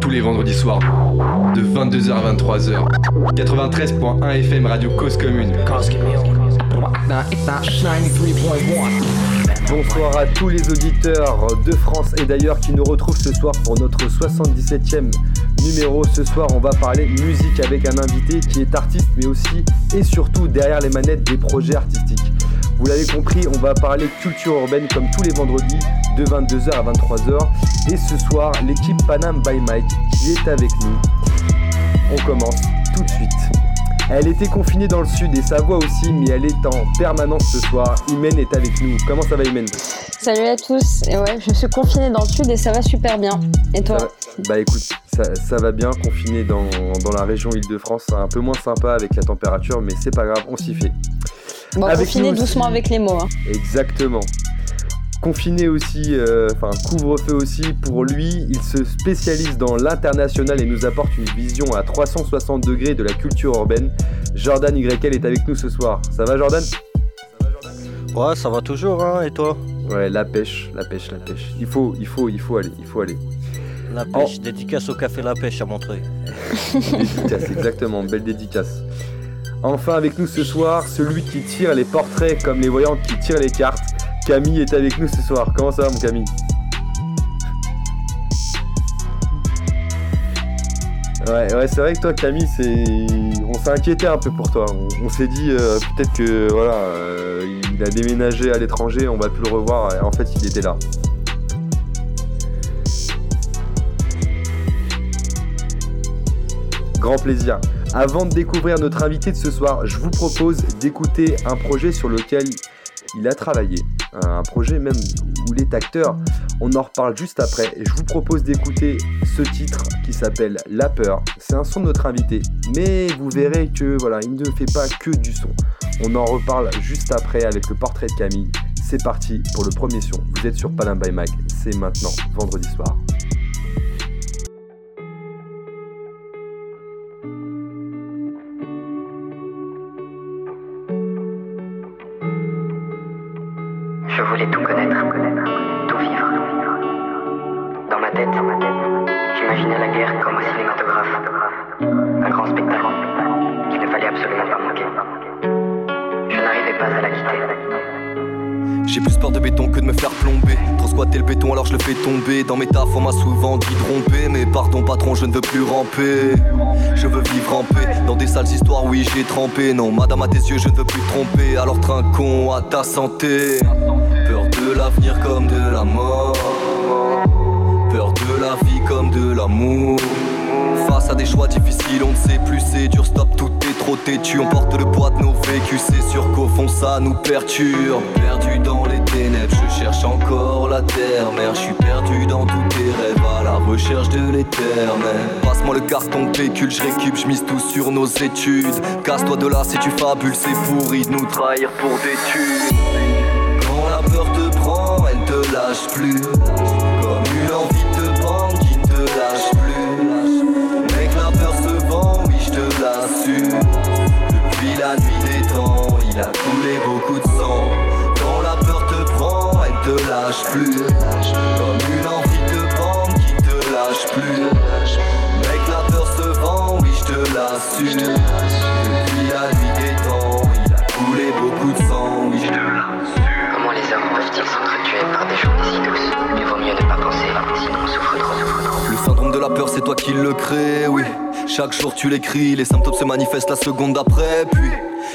Tous les vendredis soirs, de 22h à 23h. 93.1 FM Radio Cause Commune. Bonsoir à tous les auditeurs de France et d'ailleurs qui nous retrouvent ce soir pour notre 77e numéro. Ce soir, on va parler musique avec un invité qui est artiste mais aussi et surtout derrière les manettes des projets artistiques. Vous l'avez compris, on va parler culture urbaine comme tous les vendredis de 22h à 23h. Et ce soir, l'équipe Panam by Mike qui est avec nous. On commence tout de suite. Elle était confinée dans le sud et sa voix aussi, mais elle est en permanence ce soir. Imen est avec nous. Comment ça va Imen? Salut à tous. Et ouais, je suis confinée dans le sud et ça va super bien. Et toi? Bah écoute, ça, va bien, confiné dans, dans la région Île-de-France. Un peu moins sympa avec la température, mais c'est pas grave, on s'y fait. Bon, confiné doucement avec les mots. Hein. Exactement. Confiné aussi, euh, enfin couvre-feu aussi, pour lui, il se spécialise dans l'international et nous apporte une vision à 360 degrés de la culture urbaine. Jordan YL est avec nous ce soir. Ça va Jordan? Ouais, ça va toujours, hein, et toi? Ouais, la pêche, la pêche, la pêche. Il faut, il faut, il faut aller, il faut aller. La pêche, dédicace au café La Pêche à montrer. dédicace, exactement, belle dédicace. Enfin avec nous ce soir, celui qui tire les portraits comme les voyantes qui tirent les cartes. Camille est avec nous ce soir. Comment ça va mon Camille? Ouais, ouais c'est vrai que toi Camille, on s'est inquiété un peu pour toi. On, s'est dit euh, peut-être que voilà, euh, il a déménagé à l'étranger, on va plus le revoir. En fait, il était là. Grand plaisir. Avant de découvrir notre invité de ce soir, je vous propose d'écouter un projet sur lequel il a travaillé. Un projet même où il est acteur. On en reparle juste après. Et je vous propose d'écouter ce titre qui s'appelle La peur. C'est un son de notre invité. Mais vous verrez que voilà, il ne fait pas que du son. On en reparle juste après avec le portrait de Camille. C'est parti pour le premier son. Vous êtes sur Panam by Mag. C'est maintenant, vendredi soir. Peur de béton que de me faire plomber. Trop squatter le béton alors je le fais tomber. Dans mes tafs on m'a souvent dit tromper. Mais pardon patron, je ne veux plus ramper. Je veux vivre en paix. Dans des sales histoires, oui j'ai trempé. Non, madame à tes yeux, je ne veux plus tromper. Alors trinquons à ta santé. Peur de l'avenir comme de la mort. Peur de la vie comme de l'amour. Face à des choix difficiles, on ne sait plus, c'est dur, stop, tout On porte le poids de nos vécus, c'est sûr qu'au fond ça nous perturbe. Perdu dans les ténèbres, je cherche encore la terre, mère. Je suis perdu dans tous tes rêves, à la recherche de l'éternel. Passe-moi le carton pécule, je récup, je mise tout sur nos études. Casse-toi de là si tu fabules, c'est pourri de nous trahir pour des thunes. Quand la peur te prend, elle te lâche plus. Plus. Comme une envie de prendre qui te lâche plus. Mec, la peur se vend, oui, je te l'assure. Depuis la nuit des temps, il a coulé beaucoup de sang, oui, je te l'assure. Comment les hommes peuvent-ils s'entretuer par des journées si douces? Il vaut mieux ne pas penser, sinon on souffre trop, souffre trop. Le syndrome de la peur, c'est toi qui le crée, oui. Chaque jour tu l'écris, les symptômes se manifestent la seconde d'après, puis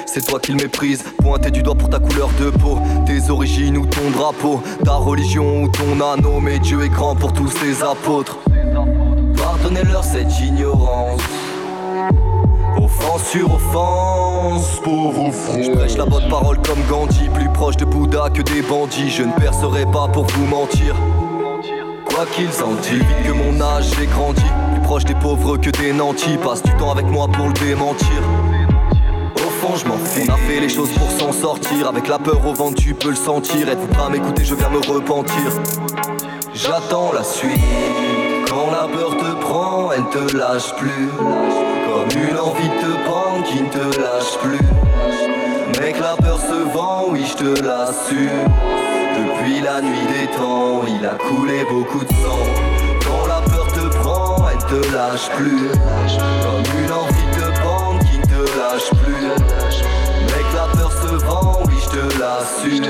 c'est toi qui le méprises. Pointé du doigt pour ta couleur de peau, tes origines ou ton drapeau, ta religion ou ton anneau. Mais Dieu est grand pour tous ses apôtres. Pardonnez-leur cette ignorance. Offense sur offense, pauvre front. Je prêche la bonne parole comme Gandhi, plus proche de Bouddha que des bandits. Je ne percerai pas pour vous mentir. Quoi qu'ils en disent, vite que mon âge j'ai grandi proche des pauvres que des nantis. Passe du temps avec moi pour le démentir. Je. On a fait les choses pour s'en sortir. Avec la peur au ventre, tu peux le sentir. Êtes-vous prêt m'écouter? Je viens me repentir. J'attends la suite. Quand la peur te prend, elle te lâche plus. Comme une envie de te prendre qui ne te lâche plus. Mec, la peur se vend, oui, je te l'assure. Depuis la nuit des temps, il a coulé beaucoup de sang. Quand la peur te je te lâche plus. Comme une envie lâche plus. Mec, la peur se vend, oui, je te l'assure.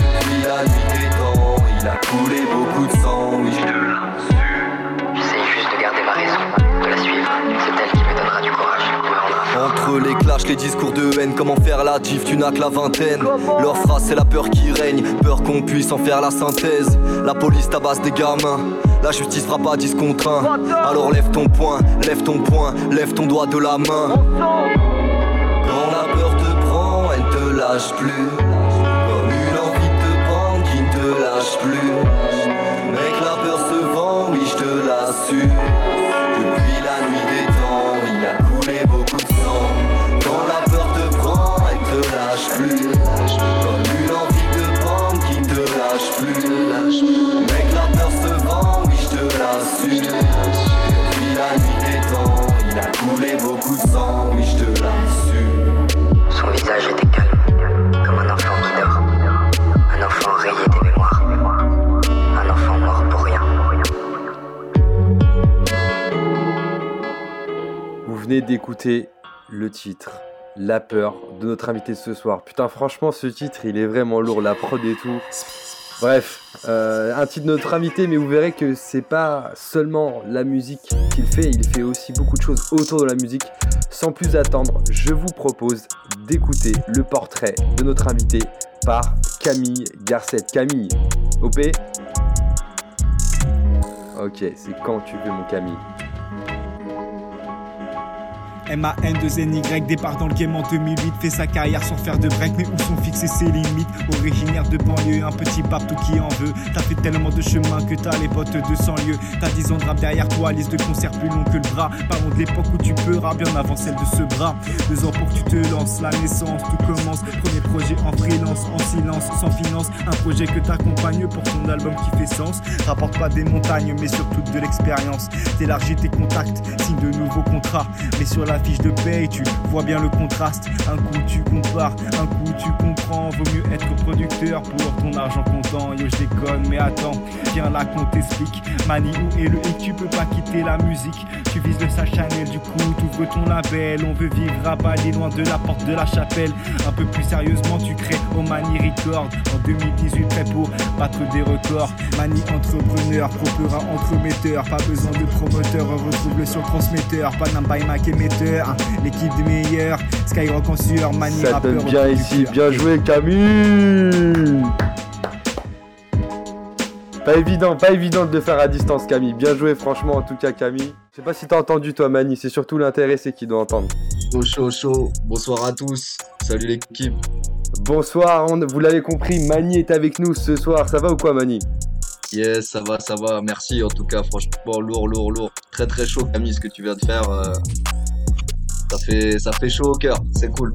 Depuis la nuit des temps, il a coulé beaucoup de sang, oui, je te l'assure. J'essaye juste de garder ma raison, de la suivre. C'est elle qui me donnera du courage. Entre les clashs, les discours de haine, comment faire la diff, tu n'as que la vingtaine? Leur phrase, c'est la peur qui règne, peur qu'on puisse en faire la synthèse. La police tabasse des gamins, la justice fera pas 10 contre 1. Alors lève ton poing, lève ton poing, lève ton doigt de la main. Lâche plus. Comme une envie de bande qui ne te lâche plus. D'écouter le titre La peur de notre invité ce soir. Putain, franchement, ce titre, il est vraiment lourd, la prod et tout. Bref, euh, un titre de notre invité, mais vous verrez que c'est pas seulement la musique qu'il fait, il fait aussi beaucoup de choses autour de la musique. Sans plus attendre, je vous propose d'écouter le portrait de notre invité par Camille Garcette. Camille, OP Ok, c'est quand tu veux mon Camille. MAN2NY départ dans le game en 2008 Fait sa carrière sans faire de break Mais où sont fixées ses limites? Originaire de banlieue, un petit partout qui en veut. T'as fait tellement de chemin que t'as les potes de 100 lieux T'as 10 ans de rap derrière toi, liste de concerts plus long que le bras. Parlons de l'époque où tu peux rap bien avant celle de ce bras. Deux ans pour que tu te lances, la naissance, tout commence. Premier projet en freelance, en silence, sans finance. Un projet que t'accompagnes pour ton album qui fait sens. Rapporte pas des montagnes mais surtout de l'expérience. T'élargis tes contacts, signe de nouveaux contrats. Mais sur la fiche de paye tu vois bien le contraste. Un coup tu compares, un coup tu comprends. Vaut mieux être producteur pour ton argent comptant. Yo je déconne mais attends, viens là qu'on t'explique. Mani où est le hic, tu peux pas quitter la musique. Tu vises le sa Chanel du coup t'ouvres ton label. On veut vivre à Bali loin de la porte de la chapelle. Un peu plus sérieusement tu crées au Mani Record En 2018 prêt pour battre des records. Mani entrepreneur, propera entremetteur. Pas besoin de promoteur, retrouve-le sur transmetteur Panam by Mac émetteur, l'équipe des meilleurs Skyrock en sueur, Ça rappeur donne bien ici, bien joué Camille Pas évident, pas évident de le faire à distance Camille, bien joué franchement en tout cas Camille. Je sais pas si t'as entendu toi Mani, c'est surtout l'intéressé qui doit entendre. Chaud, chaud, chaud. Bonsoir à tous. Salut l'équipe. Bonsoir, on- vous l'avez compris, Mani est avec nous ce soir, ça va ou quoi Mani? Yes, ça va, ça va. Merci en tout cas. Franchement, lourd, lourd, lourd. Très, très chaud, Camille, ce que tu viens de faire. euh, Ça fait, ça fait chaud au cœur. C'est cool.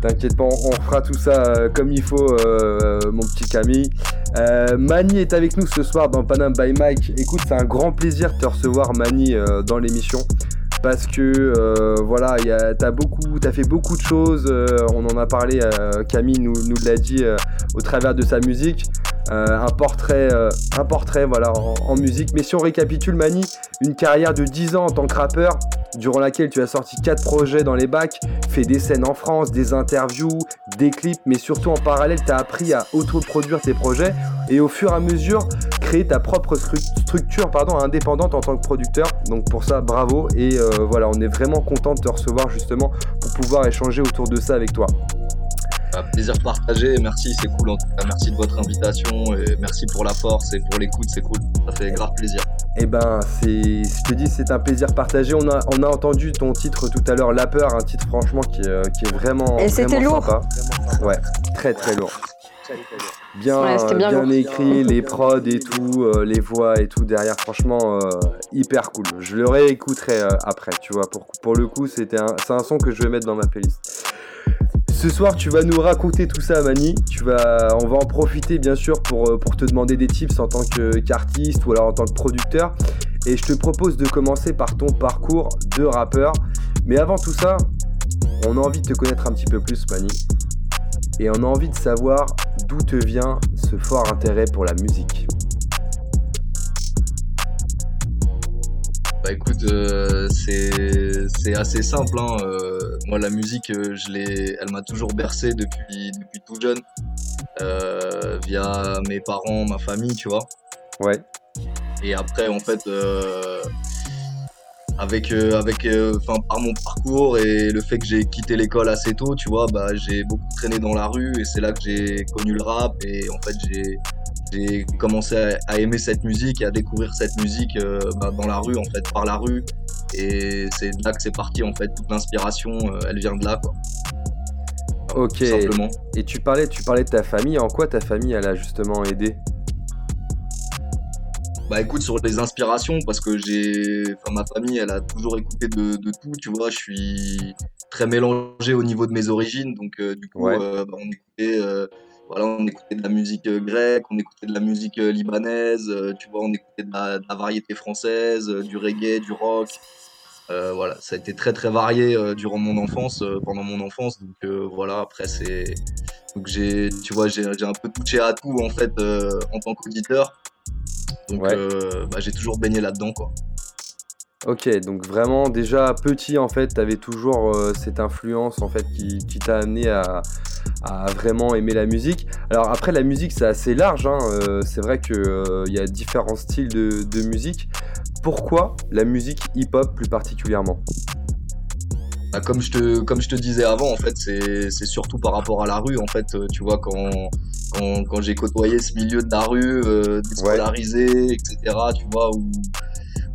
T'inquiète pas, on fera tout ça euh, comme il faut, euh, mon petit Camille. Euh, Mani est avec nous ce soir dans Panam by Mike. Écoute, c'est un grand plaisir de te recevoir, Mani, dans l'émission. Parce que voilà, t'as beaucoup, t'as fait beaucoup de choses. on en a parlé, Camille nous, l'a dit au travers de sa musique. Euh, un portrait, euh, un portrait, voilà, en, musique. Mais si on récapitule, Mani, une carrière de 10 ans en tant que rappeur, durant laquelle tu as sorti 4 projets dans les bacs, fait des scènes en France, des interviews, des clips, mais surtout en parallèle, tu as appris à autoproduire tes projets et au fur et à mesure, créer ta propre stru- structure pardon, indépendante en tant que producteur. Donc pour ça, bravo. Et euh, voilà, on est vraiment content de te recevoir justement pour pouvoir échanger autour de ça avec toi. Un plaisir partagé. Merci, c'est cool en tout cas. Merci de votre invitation et merci pour la force et pour l'écoute. C'est cool. Ça fait grave plaisir. Eh ben, c'est, je te dis, c'est un plaisir partagé. On a, on a entendu ton titre tout à l'heure, La Peur, un titre franchement qui, est, euh, qui est vraiment, Et c'était vraiment lourd. sympa. Ouais, très très lourd. Bien, Ouais, bien bien écrit, les prods et tout, euh, les voix et tout derrière, franchement, euh, hyper cool. Je le réécouterai euh, après, tu vois. Pour, pour le coup, c'était un, c'est un son que je vais mettre dans ma playlist. Ce soir, tu vas nous raconter tout ça, Mani. Tu vas, on va en profiter, bien sûr, pour, euh, te demander des tips en tant qu'artiste ou alors en tant que producteur. Et je te propose de commencer par ton parcours de rappeur. Mais avant tout ça, on a envie de te connaître un petit peu plus, Mani. Et on a envie de savoir d'où te vient ce fort intérêt pour la musique. Bah écoute, euh, c'est assez simple. Hein. Euh, moi, la musique, euh, je elle m'a toujours bercé depuis, depuis tout jeune, via mes parents, ma famille, tu vois. Ouais. Et après, en fait, avec, avec, par mon parcours et le fait que j'ai quitté l'école assez tôt, tu vois, bah, j'ai beaucoup traîné dans la rue et c'est là que j'ai connu le rap et en fait, j'ai j'ai commencé à, aimer cette musique et à découvrir cette musique euh, bah, dans la rue, en fait, par la rue. Et c'est là que c'est parti, en fait. Toute l'inspiration, euh, elle vient de là, quoi. Ok. simplement. Et tu parlais, tu parlais de ta famille. En quoi ta famille, elle a justement aidé? Bah écoute, sur les inspirations, parce que j'ai. Enfin, ma famille, elle a toujours écouté de, tout, tu vois. Je suis très mélangé au niveau de mes origines, donc euh, du coup, bah, on écoutait voilà, on écoutait de la musique euh, grecque, on écoutait de la musique euh, libanaise, euh, tu vois, on écoutait de la, variété française, du reggae, du rock. voilà, ça a été très très varié durant mon enfance, pendant mon enfance. Donc voilà, après c'est, donc j'ai, tu vois, j'ai un peu touché à tout en fait en tant qu'auditeur. Donc bah, j'ai toujours baigné là-dedans quoi. Ok, donc vraiment déjà petit en fait, tu avais toujours cette influence en fait qui, t'a amené à, vraiment aimer la musique. Alors après la musique c'est assez large, hein, euh, c'est vrai qu'il euh, y a différents styles de, musique. Pourquoi la musique hip-hop plus particulièrement? Bah, comme, je te, comme je te disais avant, en fait, c'est surtout par rapport à la rue. En fait, tu vois, quand, quand, j'ai côtoyé ce milieu de la rue, déscolarisé, etc., tu vois, où,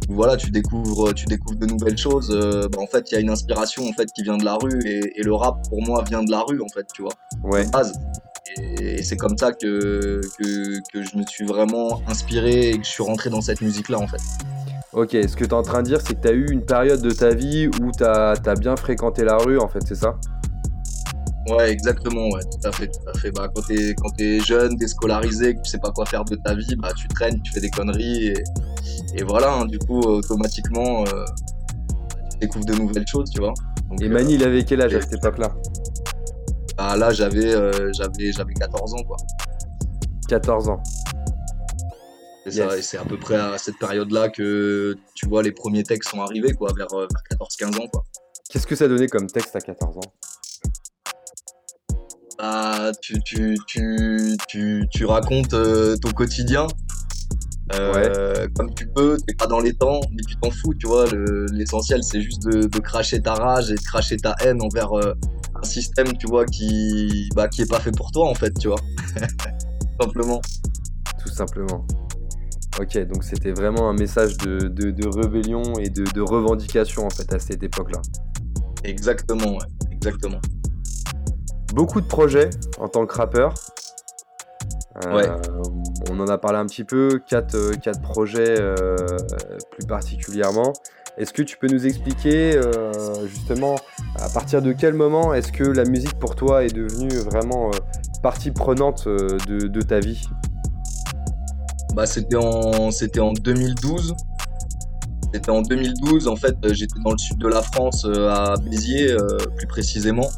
voilà, tu découvres, tu découvres de nouvelles choses. Euh, bah, en fait, il y a une inspiration en fait qui vient de la rue et, le rap pour moi vient de la rue en fait, tu vois. Ouais. base. Et, c'est comme ça que, que, je me suis vraiment inspiré et que je suis rentré dans cette musique-là en fait. Ok, ce que tu es en train de dire, c'est que tu as eu une période de ta vie où tu as, as, bien fréquenté la rue en fait, c'est ça? Ouais, exactement, ouais, tout à fait, tout à fait. Bah, quand t'es quand es jeune, scolarisé, que tu sais pas quoi faire de ta vie, bah tu traînes, tu fais des conneries et, et voilà. Hein, du coup, automatiquement, euh, tu découvres de nouvelles choses, tu vois. et Mani, il avait quel âge à cette époque-là? Bah là, j'avais euh, j'avais j'avais 14 ans, quoi. 14 ans. C'est ça, et c'est à peu près à cette période-là que tu vois les premiers textes sont arrivés, quoi, vers, vers 14-15 ans, quoi. Qu'est-ce que ça donnait comme texte à 14 ans? Bah, tu, tu, tu, tu, tu racontes euh, ton quotidien euh, comme tu peux, t'es pas dans les temps, mais tu t'en fous, tu vois. L'essentiel, c'est juste de, de, cracher ta rage et de cracher ta haine envers euh, un système, tu vois, qui, bah, qui est pas fait pour toi, en fait, tu vois. simplement. Tout simplement. Ok, donc c'était vraiment un message de, de, de rébellion et de, de, revendication, en fait, à cette époque-là. Exactement, ouais, exactement beaucoup de projets en tant que rappeur. Euh, on en a parlé un petit peu, quatre, euh, quatre projets euh, plus particulièrement. Est-ce que tu peux nous expliquer justement à partir de quel moment est-ce que la musique pour toi est devenue vraiment partie prenante de, ta vie? Bah, C'était en, en 2012. C'était en 2012, en fait, j'étais dans le sud de la France, à Béziers plus précisément.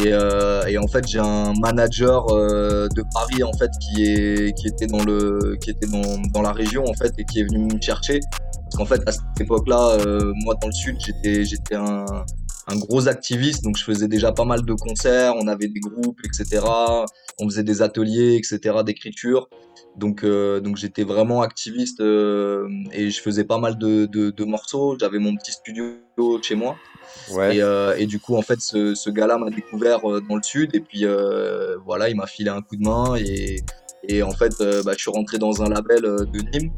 Euh, et, en fait, j'ai un manager euh, de Paris en fait qui est qui était dans le qui était dans, dans la région en fait et qui est venu me chercher parce qu'en fait à cette époque-là, euh, moi dans le sud, j'étais j'étais un, un gros activiste, donc je faisais déjà pas mal de concerts, on avait des groupes, etc. On faisait des ateliers, etc. d'écriture. Donc, donc j'étais vraiment activiste et je faisais pas mal de, de, de morceaux. J'avais mon petit studio chez moi. Euh, et, du coup, en fait, ce, ce gars-là m'a découvert euh, dans le sud. Et puis, euh, voilà, il m'a filé un coup de main. Et, et en fait, bah, je suis rentré dans un label de Nîmes,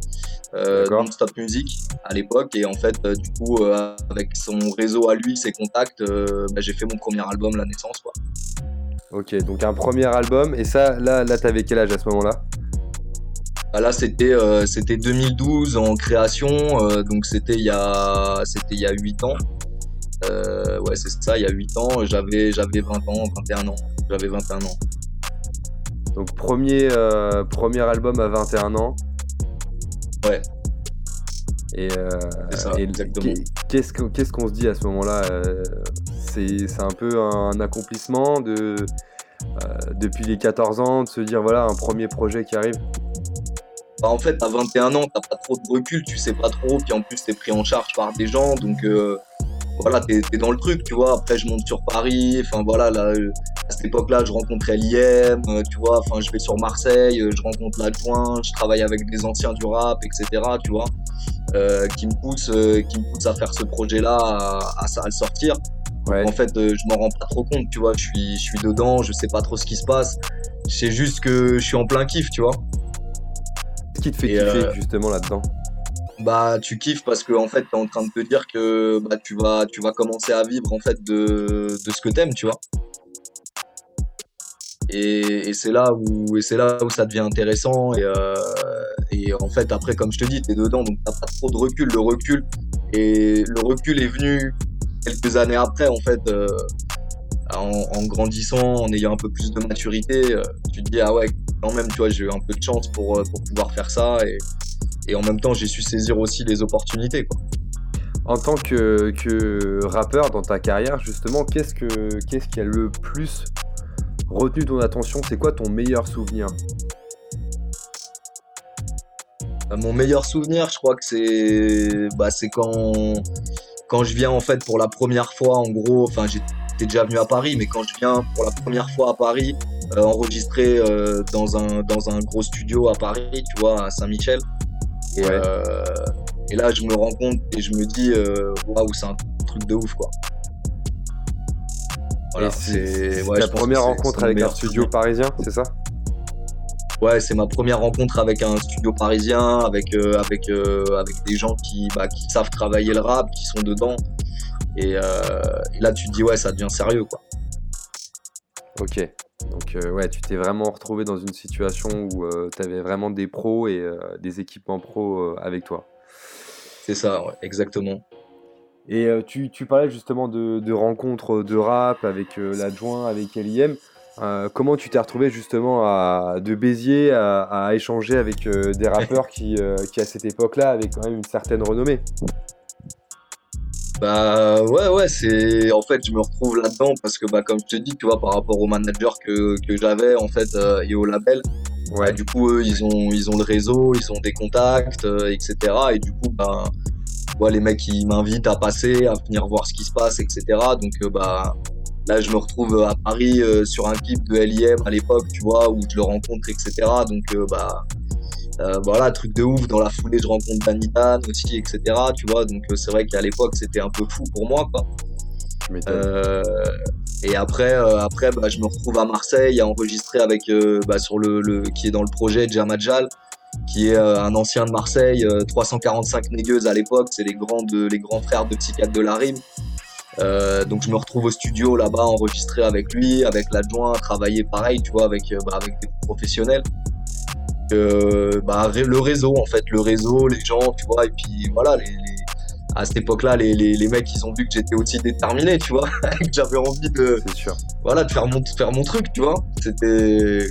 Non-Stop Music, à l'époque. Et en fait, du coup, avec son réseau à lui, ses contacts, bah, j'ai fait mon premier album, La Naissance. Quoi. Ok, donc un premier album. Et ça, là, là t'avais quel âge à ce moment-là? Là, c'était c'était 2012 en création, donc c'était il y a c'était il y a 8 ans. Euh, ouais, c'est ça, il y a 8 ans, j'avais, j'avais 20 ans, 21 ans. J'avais 21 ans. Donc premier, euh, premier album à 21 ans. Ouais. Et, euh, exactement. Qu'est-ce, qu'on se dit à ce moment-là c'est, c'est un peu un accomplissement de, depuis les 14 ans, de se dire voilà un premier projet qui arrive bah, en fait, à 21 ans, t'as pas trop de recul, tu sais pas trop, puis en plus, t'es pris en charge par des gens, donc euh, voilà, t'es es dans le truc, tu vois. Après, je monte sur Paris, enfin voilà, là, euh, à cette époque-là, je rencontre l'IM, euh, tu vois, enfin, je vais sur Marseille, je rencontre l'adjoint, je travaille avec des anciens du rap, etc., tu vois, qui me poussent, qui me poussent à faire ce projet-là, à, à, le sortir. En fait, je m'en rends pas trop compte, tu vois, je suis, je suis dedans, je sais pas trop ce qui se passe. C'est juste que je suis en plein kiff, tu vois. Qui te fait kiffer euh, justement là-dedans Bah, tu kiffes parce que en fait, t'es en train de te dire que bah, tu vas, tu vas commencer à vivre en fait de, de ce que t'aimes, tu vois. Et, c'est là où et c'est là où ça devient intéressant et, euh, et en fait après comme je te dis t'es dedans donc t'as pas trop de recul le recul et le recul est venu quelques années après en fait euh, en, grandissant, en ayant un peu plus de maturité, euh, tu te dis ah ouais, quand même, tu vois, j'ai eu un peu de chance pour, euh, pour pouvoir faire ça et, et en même temps, j'ai su saisir aussi les opportunités. Quoi. En tant que, que, rappeur dans ta carrière, justement, qu'est-ce, que, qu'est-ce qui a le plus retenu ton attention? C'est quoi ton meilleur souvenir? Euh, Mon meilleur souvenir, je crois que c'est, bah, c'est quand, quand je viens en fait pour la première fois, en gros, enfin, j'ai déjà venu à Paris, mais quand je viens pour la première fois à Paris, euh, enregistrer euh, dans, un, dans un gros studio à Paris, tu vois, à Saint-Michel. Et, euh, et, là, je me rends compte et je me dis, waouh, c'est un truc de ouf, quoi. Voilà, c'est la première rencontre avec un studio parisien, c'est ça? Ouais, c'est ma première rencontre avec un studio parisien, avec, avec, avec des gens qui, bah, qui savent travailler le rap, qui sont dedans. Euh, et, là, tu te dis, ouais, ça devient sérieux, quoi. Ok. Donc, euh, ouais, tu t'es vraiment retrouvé dans une situation où euh, tu avais vraiment des pros et des équipements pros avec toi. C'est ça, ouais, exactement. Et tu, tu, parlais justement de, rencontres de rap avec l'adjoint, avec LIM. comment tu t'es retrouvé justement à, de Béziers à, échanger avec des rappeurs qui, qui, à cette époque-là, avaient quand même une certaine renommée? Bah ouais ouais c'est en fait je me retrouve là-dedans parce que bah comme je te dis tu vois par rapport au manager que, que j'avais en fait euh, et au label ouais. Bah, du coup eux ils ont ils ont le réseau ils ont des contacts euh, etc et du coup bah ouais, les mecs ils m'invitent à passer à venir voir ce qui se passe etc donc euh, bah là je me retrouve à Paris sur un clip de LIM à l'époque tu vois où je le rencontre etc donc bah euh, voilà, truc de ouf. Dans la foulée, je rencontre Danny aussi, etc. Tu vois, donc euh, c'est vrai qu'à l'époque, c'était un peu fou pour moi, quoi. Euh, et après, après bah, je me retrouve à Marseille à enregistrer avec, bah, sur le, qui est dans le projet Jamadjal, qui est un ancien de Marseille, 345 négueuses à l'époque, c'est les grands, les grands frères de Psychiatre de la Rime. donc je me retrouve au studio là-bas, enregistré avec lui, avec l'adjoint, travailler pareil, tu vois, avec, bah, avec des professionnels. Euh, bah, le réseau en fait, le réseau, les gens, tu vois, et puis voilà, les, à cette époque-là, les, les, mecs, ils ont vu que j'étais aussi déterminé, tu vois, que j'avais envie de, sûr. voilà, de faire mon, faire mon truc, tu vois. C'était,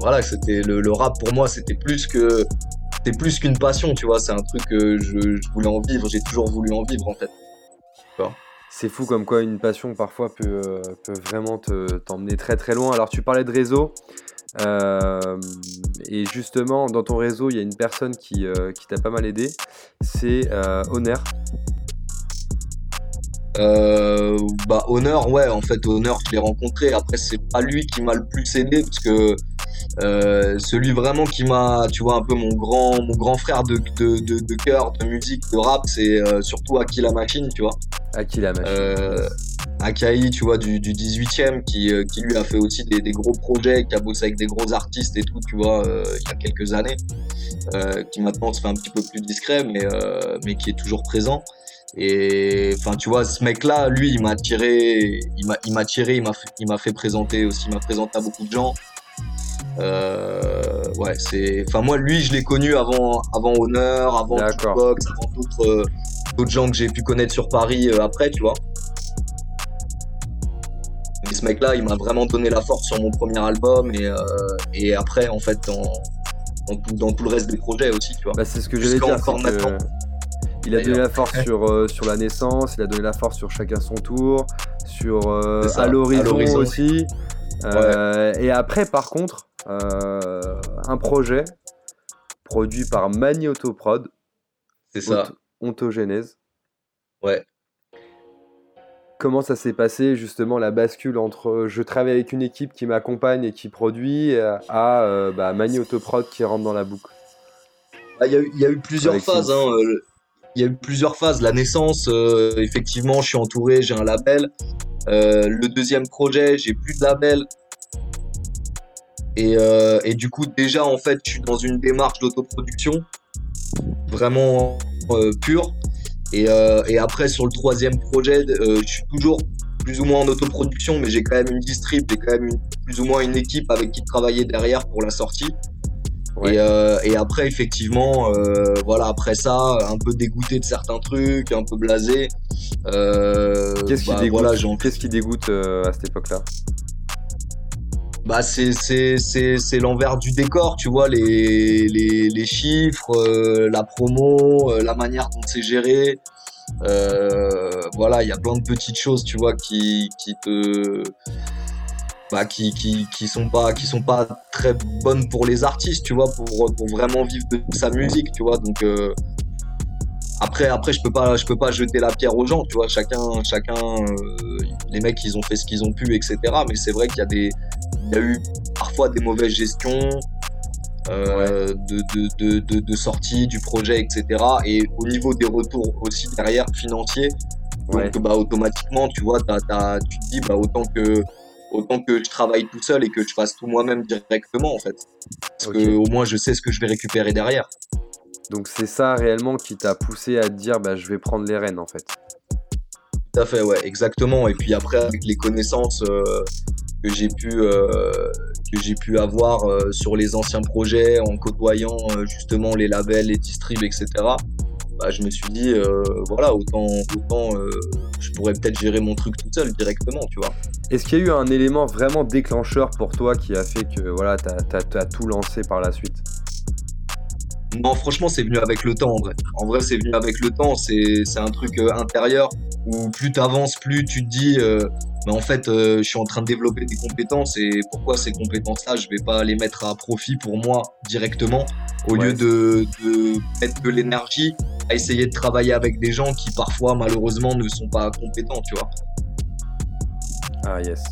voilà, c'était le, rap pour moi, c'était plus que, c'était plus qu'une passion, tu vois. C'est un truc que je, je voulais en vivre, j'ai toujours voulu en vivre en fait. C'est fou comme quoi une passion parfois peut, euh, peut vraiment t'emmener très très loin. Alors tu parlais de réseau. Euh, et justement, dans ton réseau, il y a une personne qui, euh, qui t'a pas mal aidé, c'est euh, Honor. Euh, bah Honor, ouais, en fait Honor, je l'ai rencontré. Après, c'est pas lui qui m'a le plus aidé parce que celui vraiment qui m'a, tu vois, un peu mon grand, mon grand frère de, de, de, de cœur, de musique, de rap, c'est surtout Aki la machine, tu vois. Aki la machine. Euh, Akai, tu vois, du, du 18e, qui, euh, qui lui a fait aussi des, des, gros projets, qui a bossé avec des gros artistes et tout, tu vois, euh, il y a quelques années, qui maintenant se fait un petit peu plus discret, mais, mais qui est toujours présent. Et enfin, tu vois, ce mec-là, lui, il m'a tiré, il m'a, il m'a tiré, il m'a fait, il m'a fait présenter aussi, il m'a présenté à beaucoup de gens. Euh, ouais, c'est, enfin moi, lui, je l'ai connu avant, avant Honor, avant Box, avant d'autres, d'autres gens que j'ai pu connaître sur Paris euh, après, tu vois. Ce mec-là, il m'a vraiment donné la force sur mon premier album et, euh, et après, en fait, dans, dans, tout, le reste des projets aussi, tu vois. Bah, c'est ce que j'allais dire. Que... Il a donné la force sur, euh, sur la naissance, il a donné la force sur chacun son tour, sur à l'horizon aussi. et après, par contre, un projet produit par Mani Autoprod. C'est ça. Ontogénèse. Ouais. Comment ça s'est passé justement la bascule entre euh, je travaille avec une équipe qui m'accompagne et qui produit à euh, bah, Mani Autoprod qui rentre dans la boucle bah, Il y, a eu plusieurs phases. Hein, il y a eu plusieurs phases. La naissance, effectivement, je suis entouré, j'ai un label. le deuxième projet, j'ai plus de label. Euh, et, du coup, déjà, en fait, je suis dans une démarche d'autoproduction vraiment euh, pure. Euh, et, après, sur le troisième projet, je suis toujours plus ou moins en autoproduction, mais j'ai quand même une distrib, j'ai quand même plus ou moins une équipe avec qui travailler derrière pour la sortie. Et, après, effectivement, voilà, après ça, un peu dégoûté de certains trucs, un peu blasé. Qu'est-ce qui, bah, Qu'est-ce qui dégoûte à cette époque-là? Bah c'est c'est l'envers du décor, tu vois, les, les, chiffres, euh, la promo, euh, la manière dont c'est géré. Euh, voilà, il y a plein de petites choses, tu vois, qui, qui te bah, qui, qui, qui sont pas qui sont pas très bonnes pour les artistes, tu vois, pour, pour vraiment vivre de sa musique, tu vois. Donc après, après, je peux pas, je peux pas jeter la pierre aux gens, tu vois. Chacun, chacun, euh, les mecs, ils ont fait ce qu'ils ont pu, etc. Mais c'est vrai qu'il y a des, il y a eu parfois des mauvaises gestions euh, de, de, de, de, sortie du projet, etc. Et au niveau des retours aussi derrière financiers, donc bah automatiquement, tu vois, tu te dis bah autant que autant que je travaille tout seul et que je fasse tout moi-même directement en fait. Parce que au moins je sais ce que je vais récupérer derrière. Donc c'est ça réellement qui t'a poussé à te dire bah, je vais prendre les rênes en fait. Tout à fait, ouais, exactement. Et puis après, avec les connaissances euh, que j'ai pu, euh, que j'ai pu avoir euh, sur les anciens projets, en côtoyant justement les labels, les distribs, etc., bah, je me suis dit, voilà, autant, autant je pourrais peut-être gérer mon truc tout seul directement, tu vois. Est-ce qu'il y a eu un élément vraiment déclencheur pour toi qui a fait que voilà, tu as, tout lancé par la suite? Non, franchement, c'est venu avec le temps, en vrai. En vrai, c'est venu avec le temps. C'est, un truc euh, intérieur où plus tu avances, plus tu te dis, euh, bah, en fait, euh, je suis en train de développer des compétences et pourquoi ces compétences-là, je vais pas les mettre à profit pour moi directement au lieu de, de mettre de l'énergie à essayer de travailler avec des gens qui parfois, malheureusement, ne sont pas compétents, tu vois. Ah, yes.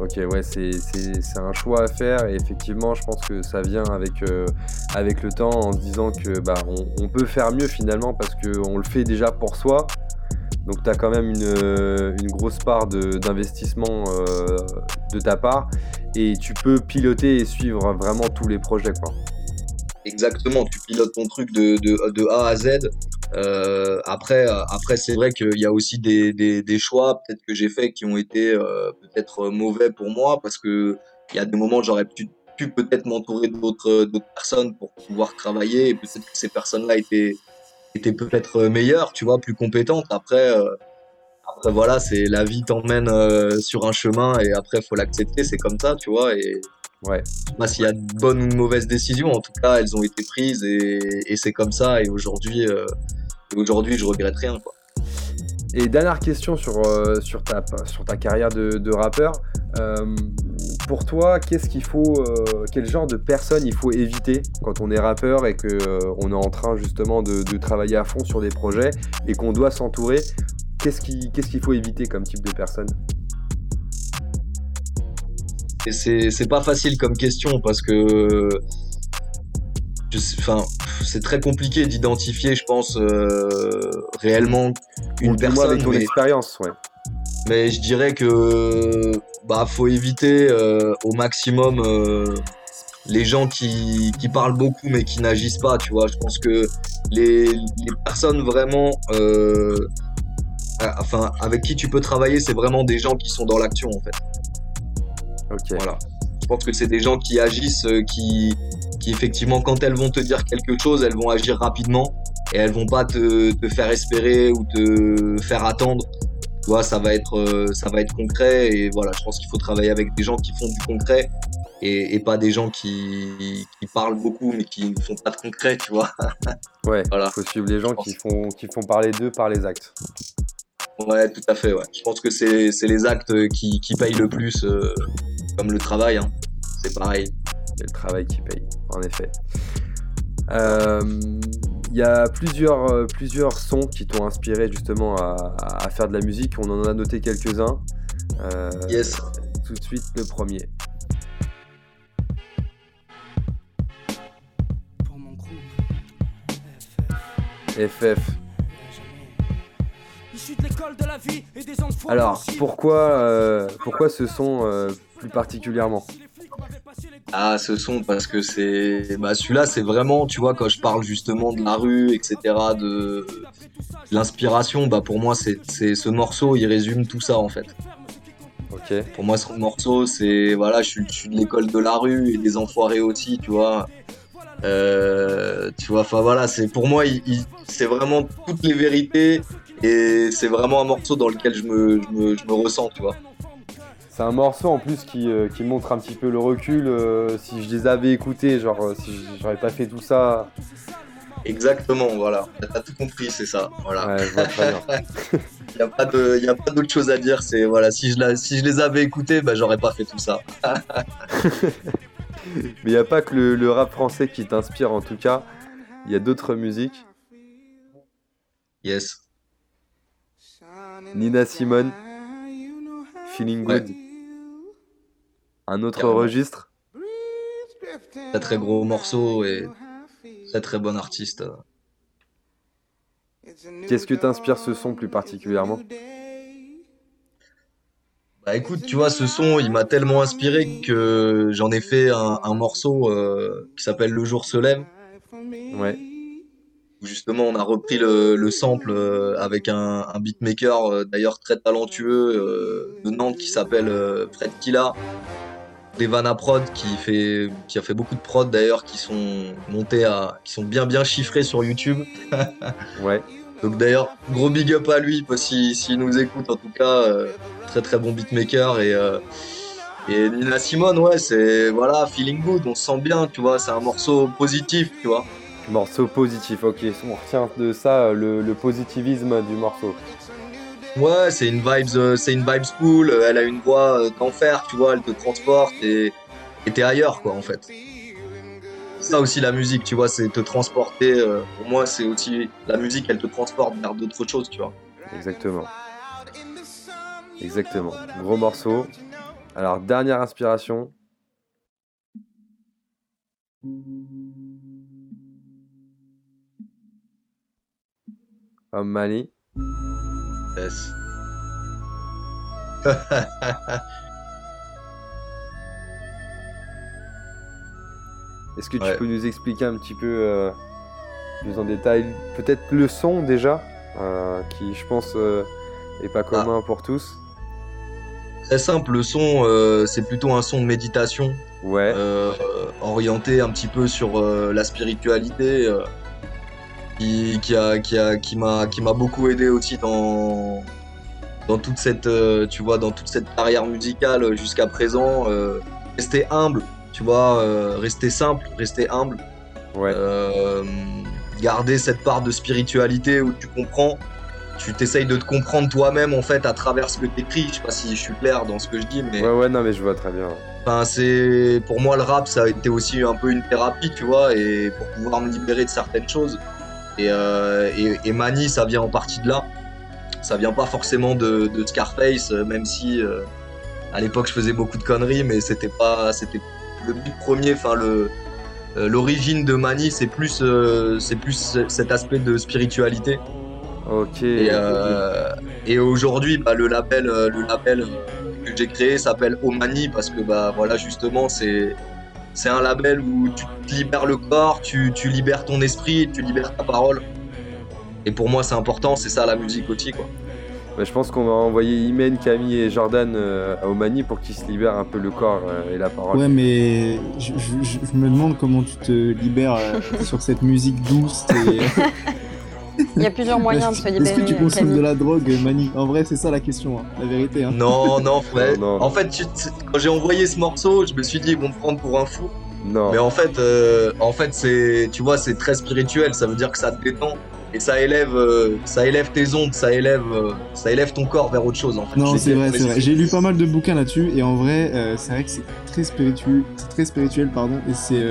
Ok, ouais, c'est un choix à faire et effectivement, je pense que ça vient avec, euh, avec le temps en disant que bah, on, peut faire mieux finalement parce qu'on le fait déjà pour soi. Donc tu as quand même une, euh, une grosse part d'investissement euh, de ta part et tu peux piloter et suivre vraiment tous les projets. Quoi. Exactement, tu pilotes ton truc de, de, de A à Z euh, après, après c'est vrai qu'il y a aussi des, des, des choix peut-être que j'ai fait qui ont été euh, peut-être mauvais pour moi parce que il y a des moments j'aurais pu, pu peut-être m'entourer d'autres d'autres personnes pour pouvoir travailler et peut-être que ces personnes-là étaient étaient peut-être meilleures, tu vois, plus compétentes. Après, euh, après voilà, c'est la vie t'emmène euh, sur un chemin et après faut l'accepter, c'est comme ça, tu vois. Et Ouais. S'il y a de bonnes ou de mauvaises décisions, en tout cas, elles ont été prises et, et c'est comme ça. Et aujourd'hui, euh, aujourd'hui, je regrette rien. Quoi. Et dernière question sur, euh, sur, ta, sur ta carrière de, de rappeur. Euh, pour toi, qu'est-ce qu'il faut, euh, quel genre de personne il faut éviter quand on est rappeur et qu'on on est en train justement de, de, travailler à fond sur des projets et qu'on doit s'entourer? Qu'est-ce qu'il qu'est-ce qu'il faut éviter comme type de personne? C'est pas facile comme question parce que enfin c'est très compliqué d'identifier je pense euh, réellement une personne avec ton expérience ouais. mais je dirais que bah faut éviter euh, au maximum euh, les gens qui, qui, parlent beaucoup mais qui n'agissent pas tu vois. Je pense que les, les personnes vraiment enfin avec qui tu peux travailler c'est vraiment des gens qui sont dans l'action en fait. Voilà. Je pense que c'est des gens qui agissent, euh, qui, qui effectivement, quand elles vont te dire quelque chose, elles vont agir rapidement et elles vont pas te, te faire espérer ou te faire attendre. Tu vois, ça va être, euh, ça va être concret et voilà, je pense qu'il faut travailler avec des gens qui font du concret et, et pas des gens qui, qui, parlent beaucoup mais qui ne font pas de concret, tu vois. ouais, il faut suivre les gens qui font, qui font parler d'eux par les actes. Ouais, tout à fait. Ouais. Je pense que c'est les actes qui, qui payent le plus. Euh, comme le travail, hein. c'est pareil. C'est le travail qui paye, en effet. Il y a plusieurs, plusieurs sons qui t'ont inspiré justement à, à, faire de la musique. On en a noté quelques-uns. yes. Tout de suite, le premier. FF. Alors, pourquoi, euh, pourquoi ce son euh, plus particulièrement Ah, ce son, parce que c'est. Bah, celui-là, c'est vraiment, tu vois, quand je parle justement de la rue, etc., de, l'inspiration, bah, pour moi, c'est ce morceau, il résume tout ça, en fait. Ok. Pour moi, ce morceau, c'est. Voilà, je suis, je suis de l'école de la rue et des enfoirés aussi, tu vois. Euh, tu vois, enfin voilà, c'est pour moi, c'est vraiment toutes les vérités et c'est vraiment un morceau dans lequel je me, je me, je me ressens, tu vois. C'est un morceau en plus qui, euh, qui, montre un petit peu le recul. Euh, si je les avais écoutés, genre euh, si j'aurais pas fait tout ça. Exactement, voilà. T'as tout compris, c'est ça. Voilà. Ouais, je vois très bien. Il n'y a pas d'autre chose à dire. C'est voilà, si je, la, si je les avais écoutés, bah, j'aurais pas fait tout ça. Mais il n'y a pas que le, rap français qui t'inspire en tout cas. Il y a d'autres musiques. Yes. Nina Simone. Feeling Good. Un autre registre. Très très gros morceau et très très bon artiste. Qu'est-ce que t'inspire ce son plus particulièrement? Bah écoute, tu vois, ce son, il m'a tellement inspiré que j'en ai fait un, morceau euh, qui s'appelle Le jour se lève. Ouais. Justement, on a repris le, sample euh, avec un, beatmaker euh, d'ailleurs très talentueux de Nantes qui s'appelle Fred Killa. Devana Prod qui fait qui a fait beaucoup de prod d'ailleurs qui sont montés à qui sont bien bien chiffrés sur YouTube. ouais. Donc d'ailleurs, gros big up à lui, s'il si, nous écoute en tout cas, euh, très très bon beatmaker et, euh, et Nina Simone, ouais, c'est voilà, feeling good, on se sent bien, tu vois, c'est un morceau positif, tu vois. Morceau positif, ok, on retient de ça le, positivisme du morceau. Ouais, c'est une vibes, euh, c'est une vibes cool, elle a une voix d'enfer, tu vois, elle te transporte et t'es ailleurs quoi en fait ça aussi la musique, tu vois, c'est te transporter. Euh, pour moi, c'est aussi la musique, elle te transporte vers d'autres choses, tu vois. Exactement. Exactement. Gros morceau. Alors, dernière inspiration. Homme Mali. Yes. Est-ce que tu peux nous expliquer un petit peu euh, plus en détail, peut-être le son déjà, euh, qui je pense euh, est pas commun ah. pour tous? Très simple, le son, c'est plutôt un son de méditation, ouais. orienté un petit peu sur la spiritualité, qui, qui, a, qui, a, qui m'a, qui m'a beaucoup aidé aussi dans, dans toute cette, tu vois, dans toute cette carrière musicale jusqu'à présent. rester humble, tu vois, euh, rester simple, rester humble. Ouais. Euh, garder cette part de spiritualité où tu comprends, tu t'essayes de te comprendre toi-même en fait à travers ce que tu écris. Je sais pas si je suis clair dans ce que je dis, mais. Ouais, ouais, non, mais je vois très bien. Enfin, c'est. Pour moi, le rap, ça a été aussi un peu une thérapie, tu vois, et pour pouvoir me libérer de certaines choses. Et, euh, et, Mani, ça vient en partie de là. Ça vient pas forcément de, de Scarface, même si à l'époque je faisais beaucoup de conneries, mais c'était pas, c'était le but premier, enfin le euh, l'origine de Mani, c'est plus euh, c'est plus cet aspect de spiritualité. Ok. Et, euh, et aujourd'hui, bah, le label le label que j'ai créé s'appelle Omani parce que bah voilà justement c'est c'est un label où tu libères le corps, tu, tu libères ton esprit, tu libères ta parole. Et pour moi, c'est important, c'est ça la musique aussi, quoi. Bah, je pense qu'on va envoyer Imen, Camille et Jordan euh, à Omani pour qu'ils se libèrent un peu le corps euh, et la parole. Ouais, mais je, me demande comment tu te libères euh, sur cette musique douce. Il y a plusieurs moyens de se libérer. Est-ce que tu consommes de la drogue, Mani En vrai, c'est ça la question, hein, la vérité. Hein. Non, non, frère. En fait, quand j'ai envoyé ce morceau, je me suis dit, ils vont me prendre pour un fou. Non. Mais en fait, en fait, c'est, tu vois, c'est très spirituel. Ça veut dire que ça te détend et ça élève, euh, ça élève tes ondes, ça élève, euh, ça élève ton corps vers autre chose en fait. Non, c'est vrai, c'est vrai. J'ai lu pas mal de bouquins là-dessus et en vrai, euh, c'est vrai que c'est très spirituel, très spirituel pardon, et c'est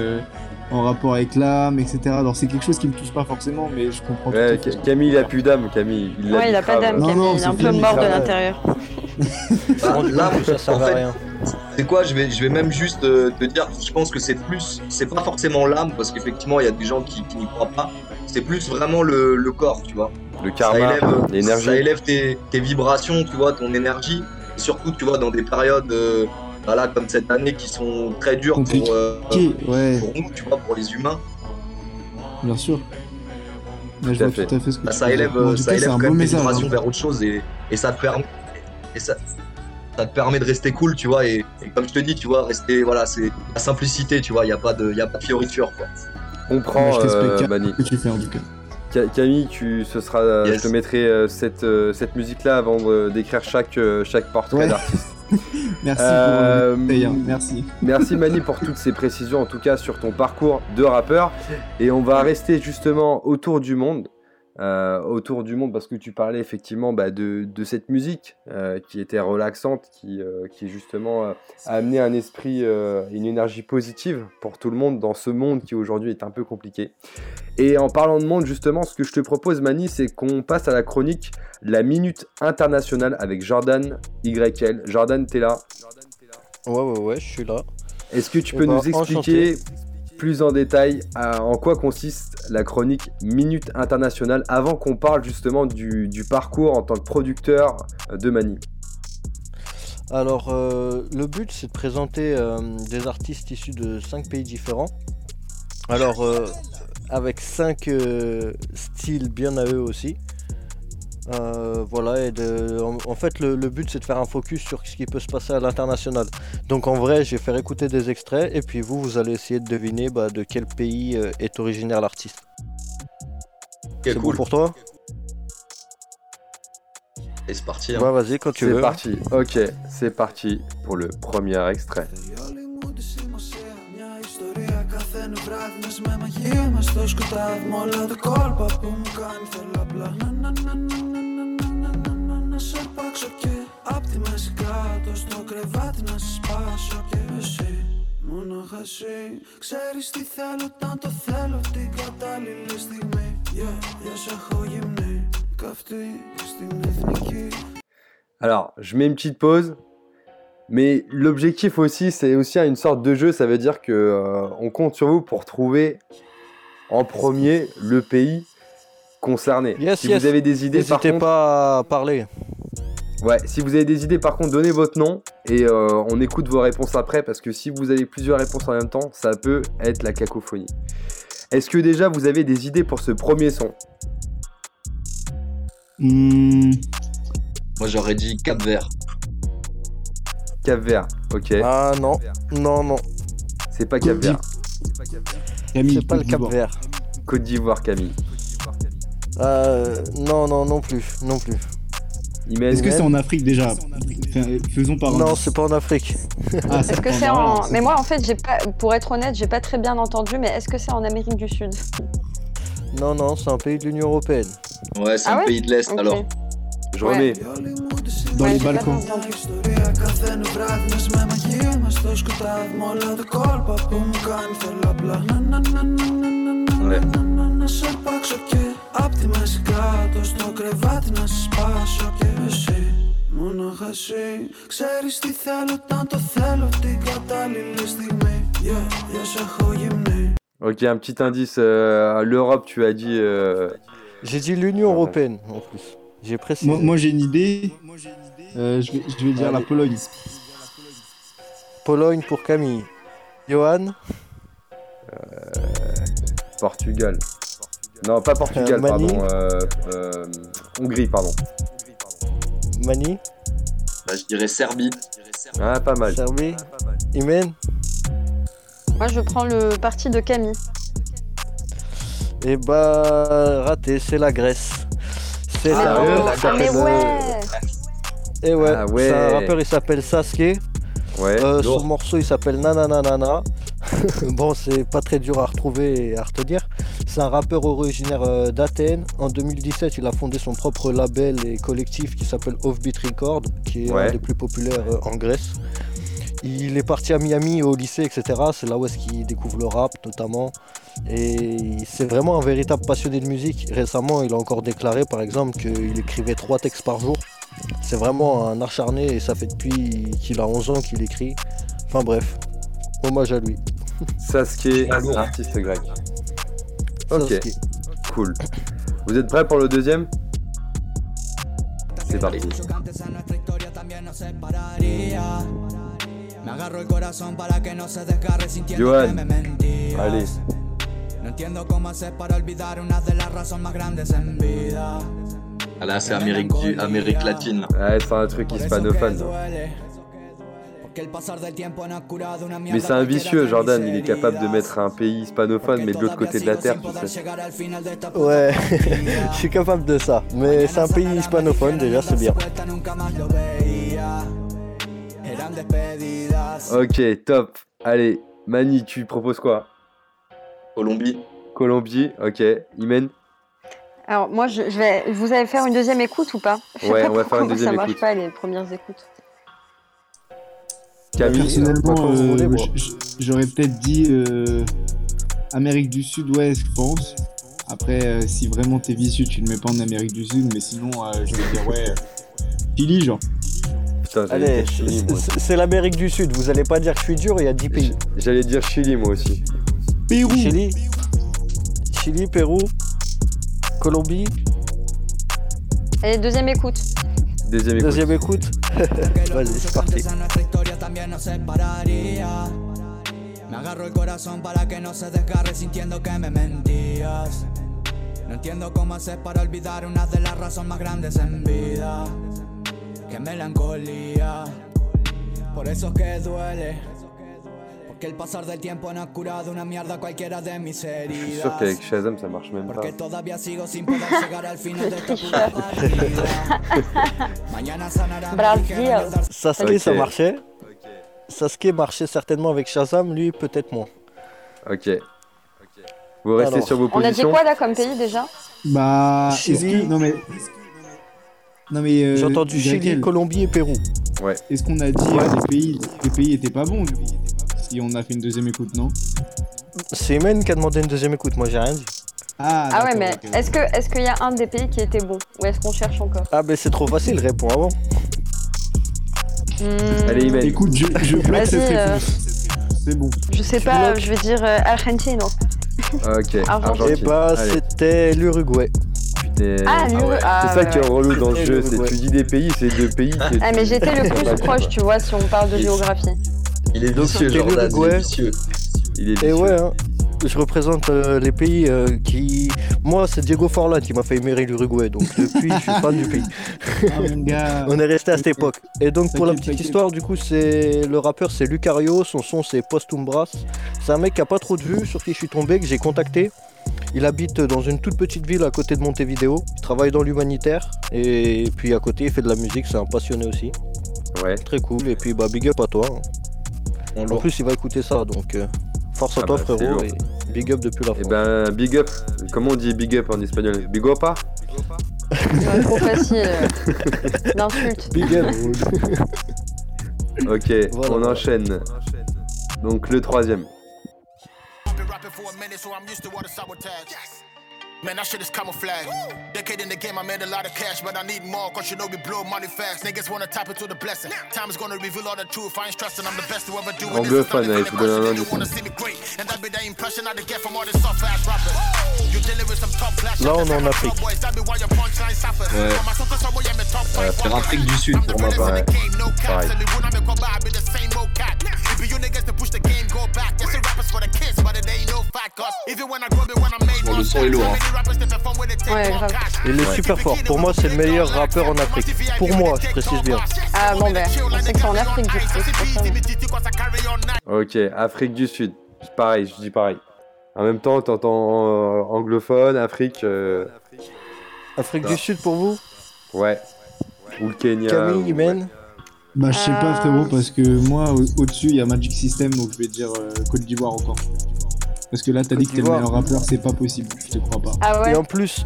en rapport avec l'âme, etc. Alors c'est quelque chose qui me touche pas forcément, mais je comprends. Ouais, tout à. Camille, il a plus d'âme, Camille. Il Ouais, il a pas d'âme, Camille. non, il est un peu mort de l'intérieur. Bah, là, ça servait en à fait, rien. C'est quoi je vais, je vais même juste euh, te dire, je pense que c'est plus, c'est pas forcément l'âme, parce qu'effectivement, il y a des gens qui, qui n'y croient pas. C'est plus vraiment le, le corps, tu vois. Le Ça karma, élève, l'énergie. ça élève tes, tes vibrations, tu vois, ton énergie. Et surtout, tu vois, dans des périodes euh, voilà, comme cette année qui sont très dures pour, euh, ouais, pour nous, tu vois, pour les humains. bien sûr. Je vois fait. tout à fait ce que Bah, tu ça élève. Bon, ça cas, élève quand même tes message. vibrations hein. vers autre chose et, et ça te permet et ça, ça te permet de rester cool, tu vois. Et, et comme je te dis, tu vois, rester, voilà, c'est la simplicité, tu vois. Il n'y a pas de, il y a pas de fioriture, quoi. On prend, Moi, je euh, Cam- Mani. ce que tu fais en tout cas. Ca- Camille, tu, ce sera, Yes. je te mettrai euh, cette, euh, cette musique-là avant d'écrire chaque, chaque portrait Ouais. d'artiste. Merci Euh, pour le détail, hein. Merci. Merci Mani pour toutes ces précisions, en tout cas sur ton parcours de rappeur. Et on va rester justement autour du monde. Euh, autour du monde parce que tu parlais effectivement bah, de, de cette musique euh, qui était relaxante, qui, euh, qui justement a amené un esprit, une énergie positive pour tout le monde dans ce monde qui aujourd'hui est un peu compliqué. Et en parlant de monde justement, ce que je te propose Mani, c'est qu'on passe à la chronique La Minute Internationale avec Jordan YL. Jordan, t'es là? Ouais, ouais, ouais, je suis là. est-ce que tu Eh peux ben, nous expliquer plus en détail à- en quoi consiste la chronique Minute Internationale avant qu'on parle justement du, parcours en tant que producteur de Mani Alors, euh, le but, c'est de présenter euh, des artistes issus de 5 pays différents. Alors, euh, avec 5 styles bien à eux aussi. Euh, voilà, et de, en, en fait, le, le but, c'est de faire un focus sur ce qui peut se passer à l'international. Donc, en vrai, je vais faire écouter des extraits, et puis vous, vous allez essayer de deviner bah, de quel pays euh, est originaire l'artiste. C'est bon cool. pour toi? Et c'est parti. hein. Ouais, vas-y, quand tu C'est veux. parti, ok, c'est parti pour le premier extrait. Καθένα βράδυ μας με μαγεία μας στο σκοτάδι Με όλα τα κόλπα που μου κάνει θέλω απλά Να να να να να να να να να να να σε αρπάξω και Απ' τη μέση κάτω στο κρεβάτι να σε σπάσω Και εσύ, μόναχα εσύ Ξέρεις τι θέλω όταν το θέλω την κατάλληλη στιγμή Yeah, yeah, σε έχω γυμνή Καυτή στην εθνική Alors, je mets une petite pause, mais l'objectif aussi, c'est aussi une sorte de jeu, ça veut dire que euh, on compte sur vous pour trouver en premier le pays concerné. Yes, si yes. vous avez des idées, par N'hésitez contre, pas à parler. Ouais, si vous avez des idées, par contre, donnez votre nom et euh, on écoute vos réponses après parce que si vous avez plusieurs réponses en même temps, ça peut être la cacophonie. Est-ce que déjà vous avez des idées pour ce premier son? Hmm, Moi, j'aurais dit Cap Vert. Cap Vert, ok. Ah non, non, non, C'est pas Cap Vert. Camille, c'est pas le Côte Cap d'Ivoire. Vert. Côte d'Ivoire, Camille. Euh, non, non, non plus, non plus. Est-ce que c'est en Afrique déjà Faisons par Non, c'est pas en Afrique. Ah, Est-ce que c'est en. Mais moi, en fait, j'ai pas. Pour être honnête, j'ai pas très bien entendu, mais est-ce que c'est en Amérique du Sud? Non, non, c'est un pays de l'Union Européenne. Ouais, c'est Ah un ouais pays de l'Est alors. Je Ouais. remets. Ouais, les j'ai pas Balkans. bien entendu. ιστορία Καθένα βράδυ μας με μαγεία μας στο σκοτάδι Με όλα τα κόλπα που μου κάνει θέλω απλά Να να να να να να Ouais. να να να σε αρπάξω και Απ' τη μέση κάτω στο κρεβάτι να σε σπάσω Και εσύ, μόναχα εσύ Ξέρεις τι θέλω όταν το θέλω την κατάλληλη στιγμή Yeah, yeah, σε έχω γυμνή Ok, un petit indice. euh, L'Europe, tu as dit. euh, J'ai dit l'Union Européenne en plus. J'ai précisé. Moi, moi, j'ai une idée. Euh, je, vais, je vais dire la. Pologne. Pologne pour Camille. Johan, Portugal. Non, pas Portugal, Euh, Mani. pardon. euh, euh, Hongrie, pardon. Mani, Bah, je dirais Serbie. Ah, pas mal. Serbie, Imen. Moi, je prends le parti de Camille. Et bah, raté, c'est la Grèce. C'est Ah, sérieux. La Ah, mais Grèce. ouais Et ouais, Ah ouais. c'est un rappeur, il s'appelle Sasuke. Ouais. Euh, son morceau il s'appelle Nananana. bon, c'est pas très dur à retrouver et à retenir. C'est un rappeur originaire euh, d'Athènes. En 2017, il a fondé son propre label et collectif qui s'appelle Offbeat Record, qui est Ouais. un des plus populaires euh, en Grèce. Il est parti à Miami au lycée, etc. C'est là où est-ce qu'il découvre le rap notamment. Et c'est vraiment un véritable passionné de musique. Récemment, il a encore déclaré par exemple qu'il écrivait trois textes par jour. C'est vraiment un acharné et ça fait depuis qu'il a 11 ans qu'il écrit. Enfin bref, hommage à lui. Sasuke, artiste grec. Ok, Sasuke. cool. Vous êtes prêts pour le deuxième? C'est parti. Johan, allez. Entiendo cómo hacer para olvidar una de las razones más grandes en vida. Ah, Là, c'est Amérique, du- Amérique latine. là. Ouais, c'est un truc hispanophone. Mais c'est un vicieux, Jordan. Il est capable de mettre un pays hispanophone, mais de l'autre côté de la terre, tu sais. Ouais, je suis capable de ça. Mais c'est un pays hispanophone, déjà, c'est bien. Ok, top. Allez, Mani, tu proposes quoi? Colombie. Colombie, ok. Imen Alors moi, je, je vais. Vous allez faire une deuxième écoute ou pas? Je sais Ouais, pas on va faire une pourquoi deuxième Ça marche écoute. pas les premières écoutes? Camille Personnellement, euh, j'aurais peut-être dit euh, Amérique du Sud, ouais, je pense. Après, euh, si vraiment t'es vicieux, tu le mets pas en Amérique du Sud, mais sinon, euh, je vais dire, ouais, euh, Chili, genre. Putain, Allez, c'est l'Amérique du Sud. Vous allez pas dire que je suis dur, il y a 10 pays. J'allais dire Chili, moi aussi. Pérou Chili, Chili, Pérou, Colombie. Allez, deuxième écoute. Deuxième écoute. Deuxième écoute. Vas-y, c'est parti. Me agarro el corazón para que no se desgarre sintiendo que me mentías. No entiendo cómo hacer para olvidar una de las razones más grandes en vida. Que melancolía. Por eso es que duele. Porque el pasar del tiempo no ha curado una mierda cualquiera de mis Je suis heridas. sûr qu'avec Shazam, ça marche même pas. Porque todavía sigo sin poder llegar al final de esta puta partida. Mañana sanará mi Brasil. ligera mierda Sasuke, ça marchait. Sasuke marchait certainement avec Shazam, lui peut-être moins. Ok. Vous restez Alors, sur vos On a dit positions quoi là comme pays déjà? Bah, Chili. que. Non, mais. Non, mais. euh, J'ai entendu Chili, Colombie et Pérou. Est-ce qu'on a dit euh, les pays les pays étaient pas bons Si on a fait une deuxième écoute, non C'est Imen qui a demandé une deuxième écoute, moi j'ai rien dit. Ah, Ah ouais, mais est-ce que est-ce qu'il y a un des pays qui était bon? Ou est-ce qu'on cherche encore? Ah ben c'est trop facile, réponds avant. Hmm, Allez, Imen. Écoute, je, je bloque Vas-y, cette euh. C'est bon. Je sais Tu pas, bloques je vais dire euh, Argentine. Ok, Argentine. Et Argentine. bah Allez, c'était l'Uruguay. putain. Ah, ouais. ah, C'est ça ouais, qui est relou dans le jeu, c'est tu dis des pays, c'est deux pays. Ah, mais j'étais le plus proche, tu vois, si on parle de géographie. Il est Donc, vicieux, Jordan. Il est vicieux. Il est Et ouais, hein, je représente euh, les pays euh, qui. Moi, c'est Diego Forlan qui m'a fait aimer l'Uruguay, donc depuis, je suis fan du pays. Ah. On est resté à cette époque. Et donc, pour la petite histoire, du coup, c'est le rappeur, c'est Lucario, son son, c'est Postumbras. C'est un mec qui a pas trop de vues, sur qui je suis tombé, que j'ai contacté. Il habite dans une toute petite ville à côté de Montevideo. Il travaille dans l'humanitaire. Et puis à côté, il fait de la musique, c'est un passionné aussi. Ouais. Très cool. Et puis, bah, big up à toi. hein. On En plus, il va écouter ça, donc euh, force à Ah toi, bah, frérot. Et big up depuis la Et France. ben, big up. Comment on dit big up en espagnol? Big up? C'est trop facile. D'insultes. Big up. Ok, Voilà, on enchaîne. Donc le troisième. been Man, that shit is camouflage. Decade in the game, I made a lot of cash, but I need more, cause you know we blow money fast. Niggas wanna tap into the blessing. Time is gonna reveal all the truth. I ain't stressing, I'm the best to ever do it. This is not the question, wanna see me great. And that be the impression I get from all the soft ass rappers. You dealing some top clash. Là, on en Afrique. Ouais. Euh, faire Afrique du Sud pour moi, pareil. pareil. Bon, le son est lourd. Hein. Ouais, grave. Il est super fort. Pour moi, c'est le meilleur rappeur en Afrique. Pour moi, je précise bien. Ah bon, ben, on sait que c'est en Afrique du ça. Ok, Afrique du Sud. Pareil, je dis pareil. En même temps, t'entends euh, anglophone, Afrique. euh, Afrique Ah. du Sud pour vous? Ouais. Ou le Kenya. Camille, ou- Imen Bah, je sais pas, Euh, frérot, parce que moi, au- au-dessus, il y a Magic System, donc je vais dire euh, Côte d'Ivoire encore. Parce que là, t'as dit que t'es le meilleur rappeur, c'est pas possible, je te crois pas. Ah ouais Et en plus,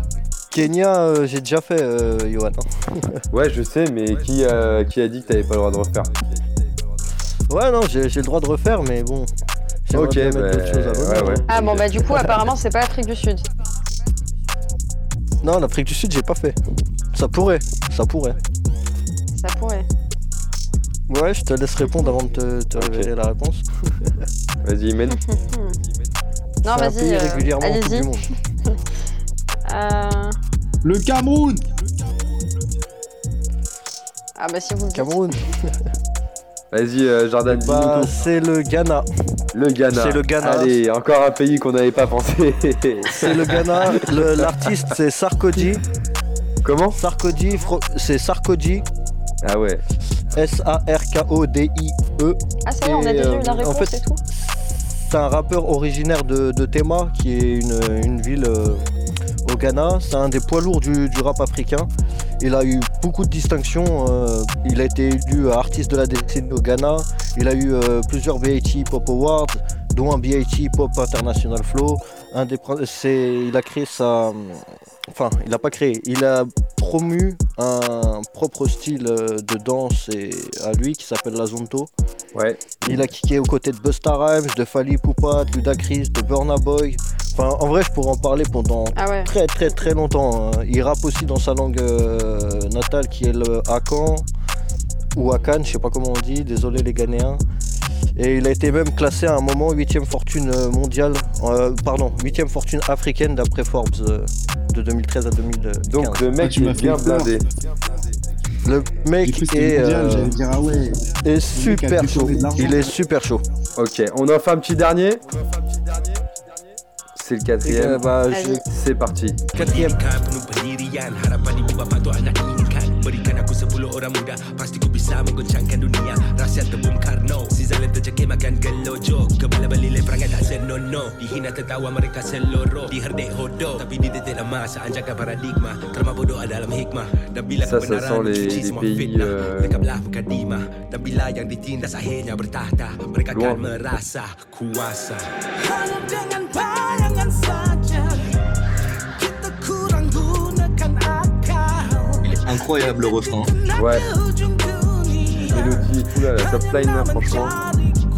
Kenya, euh, j'ai déjà fait, euh, Johan. Ouais, je sais, mais qui, euh, qui a dit que t'avais pas le droit de refaire Ouais, non, j'ai j'ai le droit de refaire, mais bon. Ok, bah, ouais, ouais. Ah bon bah du coup apparemment c'est pas l'Afrique du Sud. Non, l'Afrique du Sud, j'ai pas fait. Ça pourrait, ça pourrait. Ça pourrait. Ouais, je te laisse répondre avant de te, te révéler la réponse. Vas-y, mène. Non C'est un vas-y. pays euh, régulièrement en Coupe Allez-y. du Monde. Euh, Le Cameroun Ah bah si vous le. Cameroun. Vas-y, euh, Jordan, dis-nous Bah, tout. c'est le Ghana. Le Ghana. c'est le Ghana. Allez, encore un pays qu'on n'avait pas pensé. C'est le Ghana. Le- L'artiste, c'est Sarkozy. Comment? Sarkozy, Fro- c'est Sarkozy. Ah ouais. S-A-R-K-O-D-I-E. Ah ça y est, on a Et, déjà euh, eu la en réponse fait, et tout. C'est un rappeur originaire de, Tema, qui est une, ville euh, au Ghana. C'est un des poids lourds du, rap africain. Il a eu beaucoup de distinctions. euh, il a été élu artiste de la décennie au Ghana. Il a eu euh, plusieurs BIT Pop Awards, dont un BIT Pop International Flow. Un des, il a créé sa. Enfin, il n'a pas créé. Il a promu un propre style euh, de danse et, à lui qui s'appelle la Zonto. Ouais. Il a kické aux côtés de Busta Rhymes, de Fali Poupa, de Ludacris, de Burna Boy. Enfin, en vrai, je pourrais en parler pendant Ah ouais. très très très longtemps. hein. Il rappe aussi dans sa langue euh, natale qui est le Akan ou Akan, je sais pas comment on dit, désolé les Ghanéens. Et il a été même classé à un moment 8ème fortune euh, mondiale, euh, pardon, 8ème fortune africaine d'après Forbes euh, de 2013 à 2015. Donc le Ah, mec m'as est fait bien peur. blindé. le mec est, mondial, euh, dire ah ouais. est Le mec a super chaud. Il est super chaud. Ok, on en fait un petit dernier. C'est le Euh, quatrième. bah, Vas-y. je- C'est parti. Quatrième. penuh pendirian Harapan ibu bapa tu anak diinginkan Berikan aku 10 orang muda Pasti ku bisa menggoncangkan dunia Rahsia tebum Karno Si Zalen terjekir makan gelojo Mereka Tapi paradigma dalam hikmah Dan bila Ça, ça kebenaran sent les- mencuci les semua pays, fitnah euh, Mereka belah mukadimah Dan bila yang ditindas akhirnya bertahta Mereka Loin. akan merasa kuasa Hanya dengan bayangan saja Kita kurang gunakan akal Incroyable le refrain. Ouais. Mélodie et tout là, la top line là, franchement.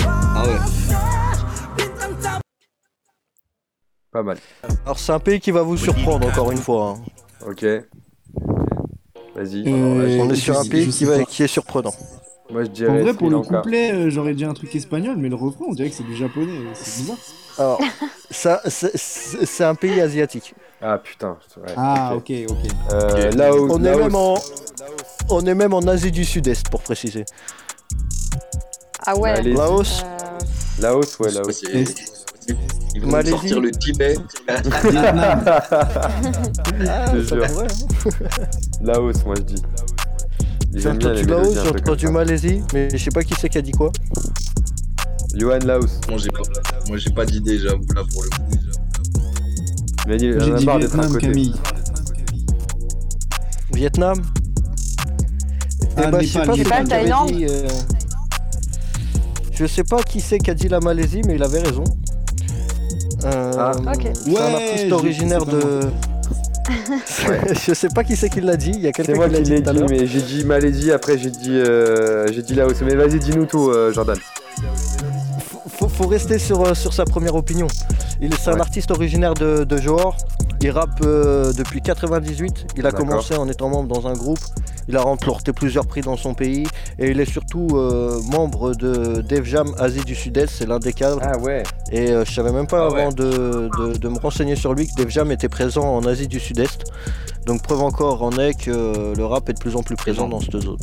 Ah ouais. Pas mal. Alors c'est un pays qui va vous surprendre encore une fois. hein. Ok. Vas-y. Euh, On est sur un pays qui, va, est surprenant. Moi je En dirais vrai, Sri pour le couplet, euh, j'aurais dit un truc espagnol, mais le refrain, on dirait que c'est du japonais. C'est bizarre. Alors, ça, c'est- un pays asiatique. Ah putain. ouais, Ah, ok. ok, ok. Euh, Laos. On est, Laos. même en, on est même en Asie du Sud-Est pour préciser. Ah ouais. Laos, Euh, Laos, ouais, Ouais, Laos. Ils vont Malaisie. sortir le Tibet. Vietnam. ah, hein. Laos, moi je dis. J'ai entendu Laos, j'ai entendu. Malaisie, mais je sais pas qui c'est qui a dit quoi. Johan Laos. Moi j'ai pas, moi j'ai pas d'idée, j'avoue là pour le coup. Mais il J'ai en a dit marre d'être à Vietnam, côté. Camille. Vietnam Ah, Eh ben, je sais pas, c'est Népal, qui avait Thaïlande. dit, euh, Je sais pas qui c'est qui a dit la Malaisie, mais il avait raison. Euh, Ah. Ok. C'est un artiste originaire c'est de. je sais pas qui c'est qui l'a dit, il y a C'est quelqu'un moi qui l'a qui dit l'ai tout à dit, l'heure. mais j'ai dit Malaisie, après j'ai dit, euh, j'ai dit Laos. Mais vas-y, dis-nous tout, euh, Jordan. Faut, rester sur, euh, sur sa première opinion. Il C'est un artiste originaire de, de Johor. Il rappe euh, depuis 98. Il a commencé en étant membre dans un groupe. Il a remporté plusieurs prix dans son pays. Et il est surtout euh, membre de Def Jam Asie du Sud-Est. C'est l'un des cadres. Ah ouais. Et euh, je savais même pas Ah avant ouais. de, de- de me renseigner sur lui que Def Jam était présent en Asie du Sud-Est. Donc preuve encore en est que euh, le rap est de plus en plus présent dans cette zone.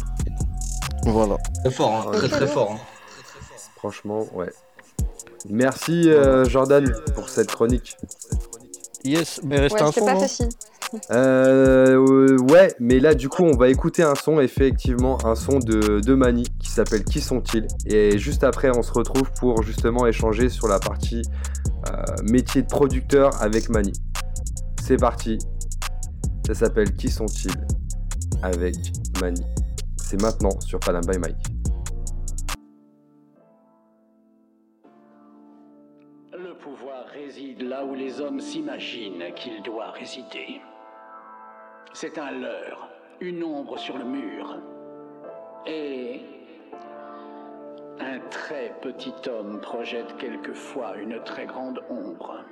Voilà. Très fort, hein, très très fort. hein. Franchement, ouais. Merci euh, Jordan pour cette chronique. Yes, mais reste Ouais, un son. pas facile. Euh, euh, ouais, mais là du coup on va écouter un son, effectivement, un son de, de Mani qui s'appelle Qui sont-ils? Et juste après on se retrouve pour justement échanger sur la partie euh, métier de producteur avec Mani. C'est parti. Ça s'appelle Qui sont-ils? Avec Mani. C'est maintenant sur Panam by Mike. Pouvoir réside là où les hommes s'imaginent qu'il doit résider. C'est un leurre, une ombre sur le mur. Et Un très petit homme projette quelquefois une très grande ombre.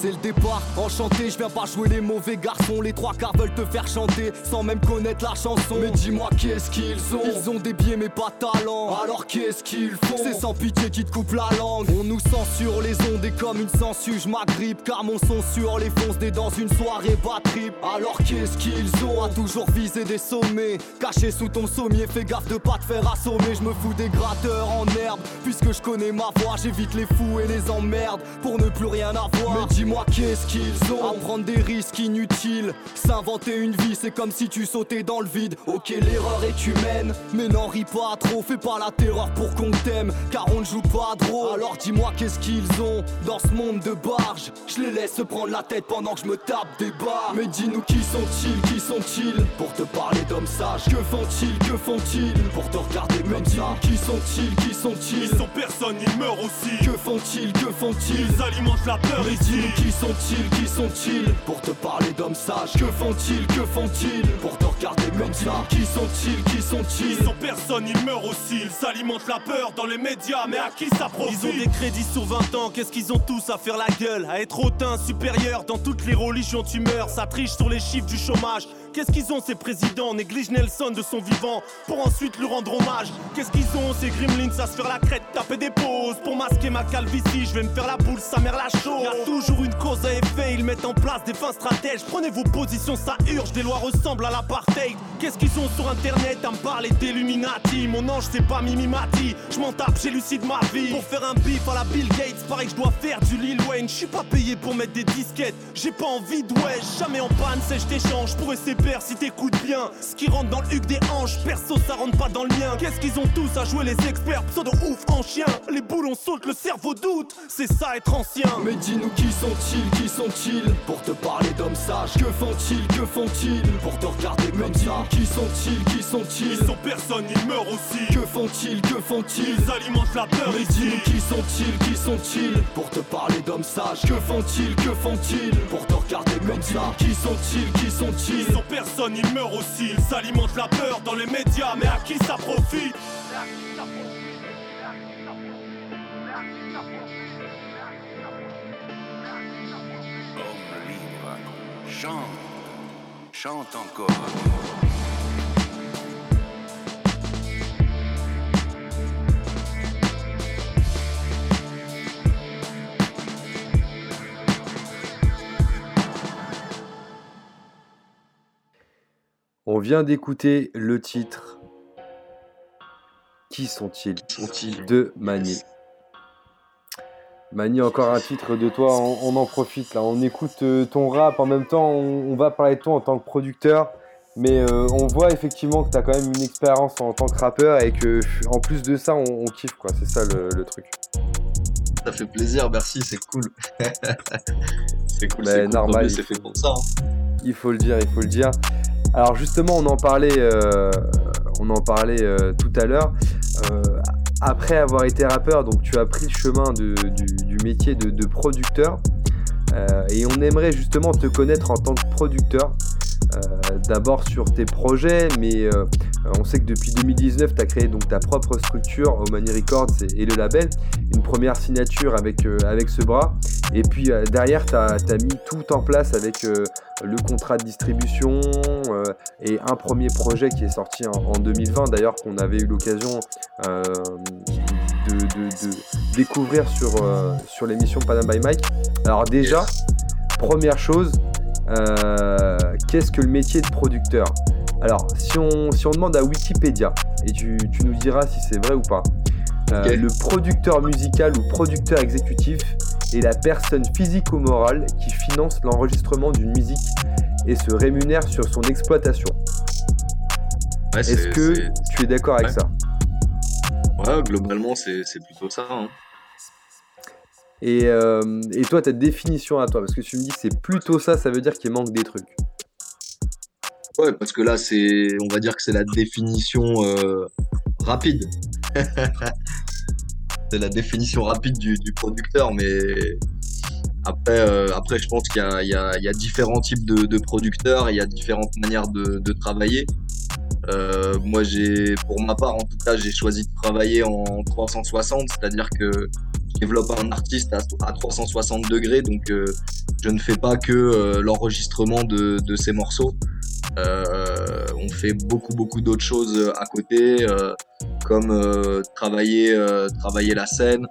C'est le départ, enchanté, je viens pas jouer les mauvais garçons. Les trois quarts veulent te faire chanter sans même connaître la chanson. Mais dis-moi qu'est-ce qu'ils ont Ils ont des biais mais pas talent. Alors qu'est-ce qu'ils font C'est sans pitié qui te coupe la langue. On nous censure les ondes et comme une censure je m'agrippe. Car mon son sur les fonce des dans une soirée pas trip. Alors qu'est-ce qu'ils ont À toujours viser des sommets. Caché sous ton sommier, fais gaffe de pas te faire assommer. Je me fous des gratteurs en herbe. Puisque je connais ma voix, j'évite les fous et les emmerdes Pour ne plus rien avoir dis-moi qu'est-ce qu'ils ont À prendre des risques inutiles S'inventer une vie c'est comme si tu sautais dans le vide. Ok l'erreur est humaine Mais n'en ris pas trop. Fais pas la terreur pour qu'on t'aime Car on ne joue pas drôle. Alors dis-moi qu'est-ce qu'ils ont Dans ce monde de barges? Je les laisse se prendre la tête pendant que je me tape des barres. Mais dis-nous qui sont-ils Qui sont-ils? Pour te parler d'hommes sages Que font-ils Que font-ils? Pour te regarder comme ça. Qui sont-ils Qui sont-ils? Ils sont personne, ils meurent aussi. Que font-ils Que font-ils? Ils alimentent la peur Mais ici. Qui sont-ils, qui sont-ils Pour te parler d'hommes sages Que font-ils, que font-ils Pour te regarder comme ça. Qui sont-ils, qui sont-ils Ils sont personne, ils meurent aussi. Ils s'alimentent la peur dans les médias, mais à qui ça profite Ils ont des crédits sur 20 ans, qu'est-ce qu'ils ont tous à faire la gueule À être hautain, supérieur, dans toutes les religions tu meurs. Ça triche sur les chiffres du chômage Qu'est-ce qu'ils ont ces présidents? Négligent Nelson de son vivant. Pour ensuite lui rendre hommage. Qu'est-ce qu'ils ont ces gremlins? À se faire la crête, taper des pauses. Pour masquer ma calvitie, je vais me faire la boule, sa mère la chose. Y'a toujours une cause à effet, ils mettent en place des fins stratèges. Prenez vos positions, ça urge, des lois ressemblent à l'apartheid. Qu'est-ce qu'ils ont sur internet à me parler d'Illuminati? Mon ange c'est pas Mimi Mati, je m'en tape, j'élucide ma vie Pour faire un bif à la Bill Gates, pareil je dois faire du Lil Wayne. Je suis pas payé pour mettre des disquettes, j'ai pas envie de ouais Jamais en panne, c'est je t'échange pour essayer père si t'écoutes bien. Ce qui rentre dans le huc des hanches, perso ça rentre pas dans le mien. Qu'est-ce qu'ils ont tous à jouer les experts, pseudo ouf en chien. Les boulons sautent, le cerveau doute, c'est ça être ancien. Mais dis-nous qui sont-ils, qui sont-ils? Pour te parler d'hommes sages Que font-ils, que font-ils? Pour te regarder comme ça. Qui sont-ils, qui sont-ils? Ils sont personne, ils meurent aussi. Que font-ils, que font-ils? Ils alimentent la peur Mais dis-nous qui sont-ils, qui sont-ils? Pour te parler d'hommes sages Que font-ils, que font-ils? Pour te regarder comme ça. Qui sont-ils, qui sont-ils? Ils sont personne, ils meurent aussi. Ils s'alimentent la peur dans les médias, mais à qui ça profite? Homme libre, chante, chante encore. On vient d'écouter le titre Qui sont-ils de Mani. Mani, encore un titre de toi, on, on en profite là. On écoute euh, ton rap, en même temps on, on va parler de toi en tant que producteur. Mais euh, on voit effectivement que tu as quand même une expérience en tant que rappeur et que en plus de ça, on, on kiffe quoi. C'est ça le, le truc. Ça fait plaisir, merci, c'est cool. c'est cool, Mais c'est cool. normal, c'est fait pour ça. hein. Il faut le dire, il faut le dire. Alors justement, on en parlait, euh, on en parlait euh, tout à l'heure. Euh, après avoir été rappeur, donc tu as pris le chemin du, du métier de, de producteur. Euh, et on aimerait justement te connaître en tant que producteur. Euh, D'abord sur tes projets, mais euh, on sait que depuis 2019, tu as créé donc ta propre structure, Omani Records et, le label. Une première signature avec, euh, ce bras. Et puis derrière, tu as, mis tout en place avec le contrat de distribution et un premier projet qui est sorti en, en 2020, d'ailleurs, qu'on avait eu l'occasion de, découvrir sur, sur l'émission Panam by Mike. Alors, déjà, première chose, euh, qu'est-ce que le métier de producteur? Alors, si on, si on demande à Wikipédia, et tu, tu nous diras si c'est vrai ou pas, euh, le producteur musical ou producteur exécutif est la personne physique ou morale qui finance l'enregistrement d'une musique et se rémunère sur son exploitation. Ouais, Est-ce que tu es d'accord avec ça? Ouais, globalement, c'est c'est plutôt ça. hein. Et, euh, et toi, ta définition à toi, parce que tu me dis c'est plutôt ça, ça veut dire qu'il manque des trucs. Ouais, parce que là, c'est, on va dire que c'est la définition euh, rapide. c'est la définition rapide du, du producteur, mais après, euh, après je pense qu'il y a, différents types de, producteurs, et il y a différentes manières de, travailler. Moi, j'ai, pour ma part, en tout cas, j'ai choisi de travailler en 360, c'est-à-dire que développe un artiste à, à 360 degrés, donc euh, je ne fais pas que euh, l'enregistrement de, de ces morceaux. Euh, on fait beaucoup, beaucoup d'autres choses à côté, comme travailler, travailler la scène,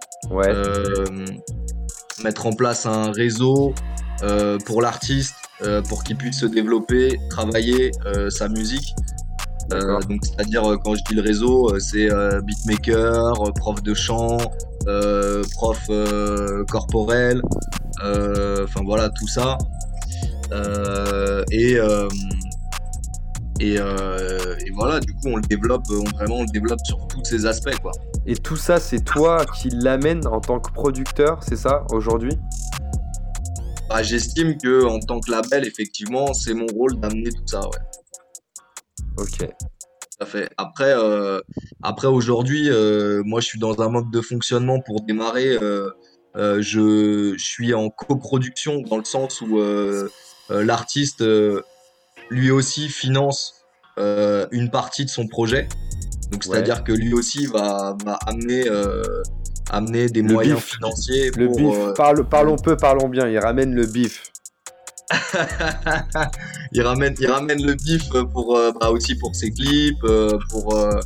mettre en place un réseau pour l'artiste, pour qu'il puisse se développer, travailler sa musique. Euh, donc c'est-à-dire euh, quand je dis le réseau, euh, c'est beatmaker, prof de chant, prof corporel, enfin voilà tout ça. Et et, euh, et voilà, du coup on le développe, on vraiment on le développe sur tous ces aspects quoi. Et tout ça, c'est toi qui l'amène en tant que producteur, c'est ça, aujourd'hui? Bah, J'estime que en tant que label, effectivement, c'est mon rôle d'amener tout ça, ouais. Ok. Fait. Après, euh, après aujourd'hui, euh, moi, je suis dans un mode de fonctionnement pour démarrer. euh, euh, je, je suis en coproduction dans le sens où euh, euh, l'artiste, euh, lui aussi, finance euh, une partie de son projet. Donc, c'est-à-dire que lui aussi va, va amener, euh, amener des Le moyens bif. financiers Le pour. bif, euh, Parle- parlons peu, parlons bien, il ramène le bif. il ramène, il ramène le bif pour euh, bah, aussi pour ses clips, euh, pour euh,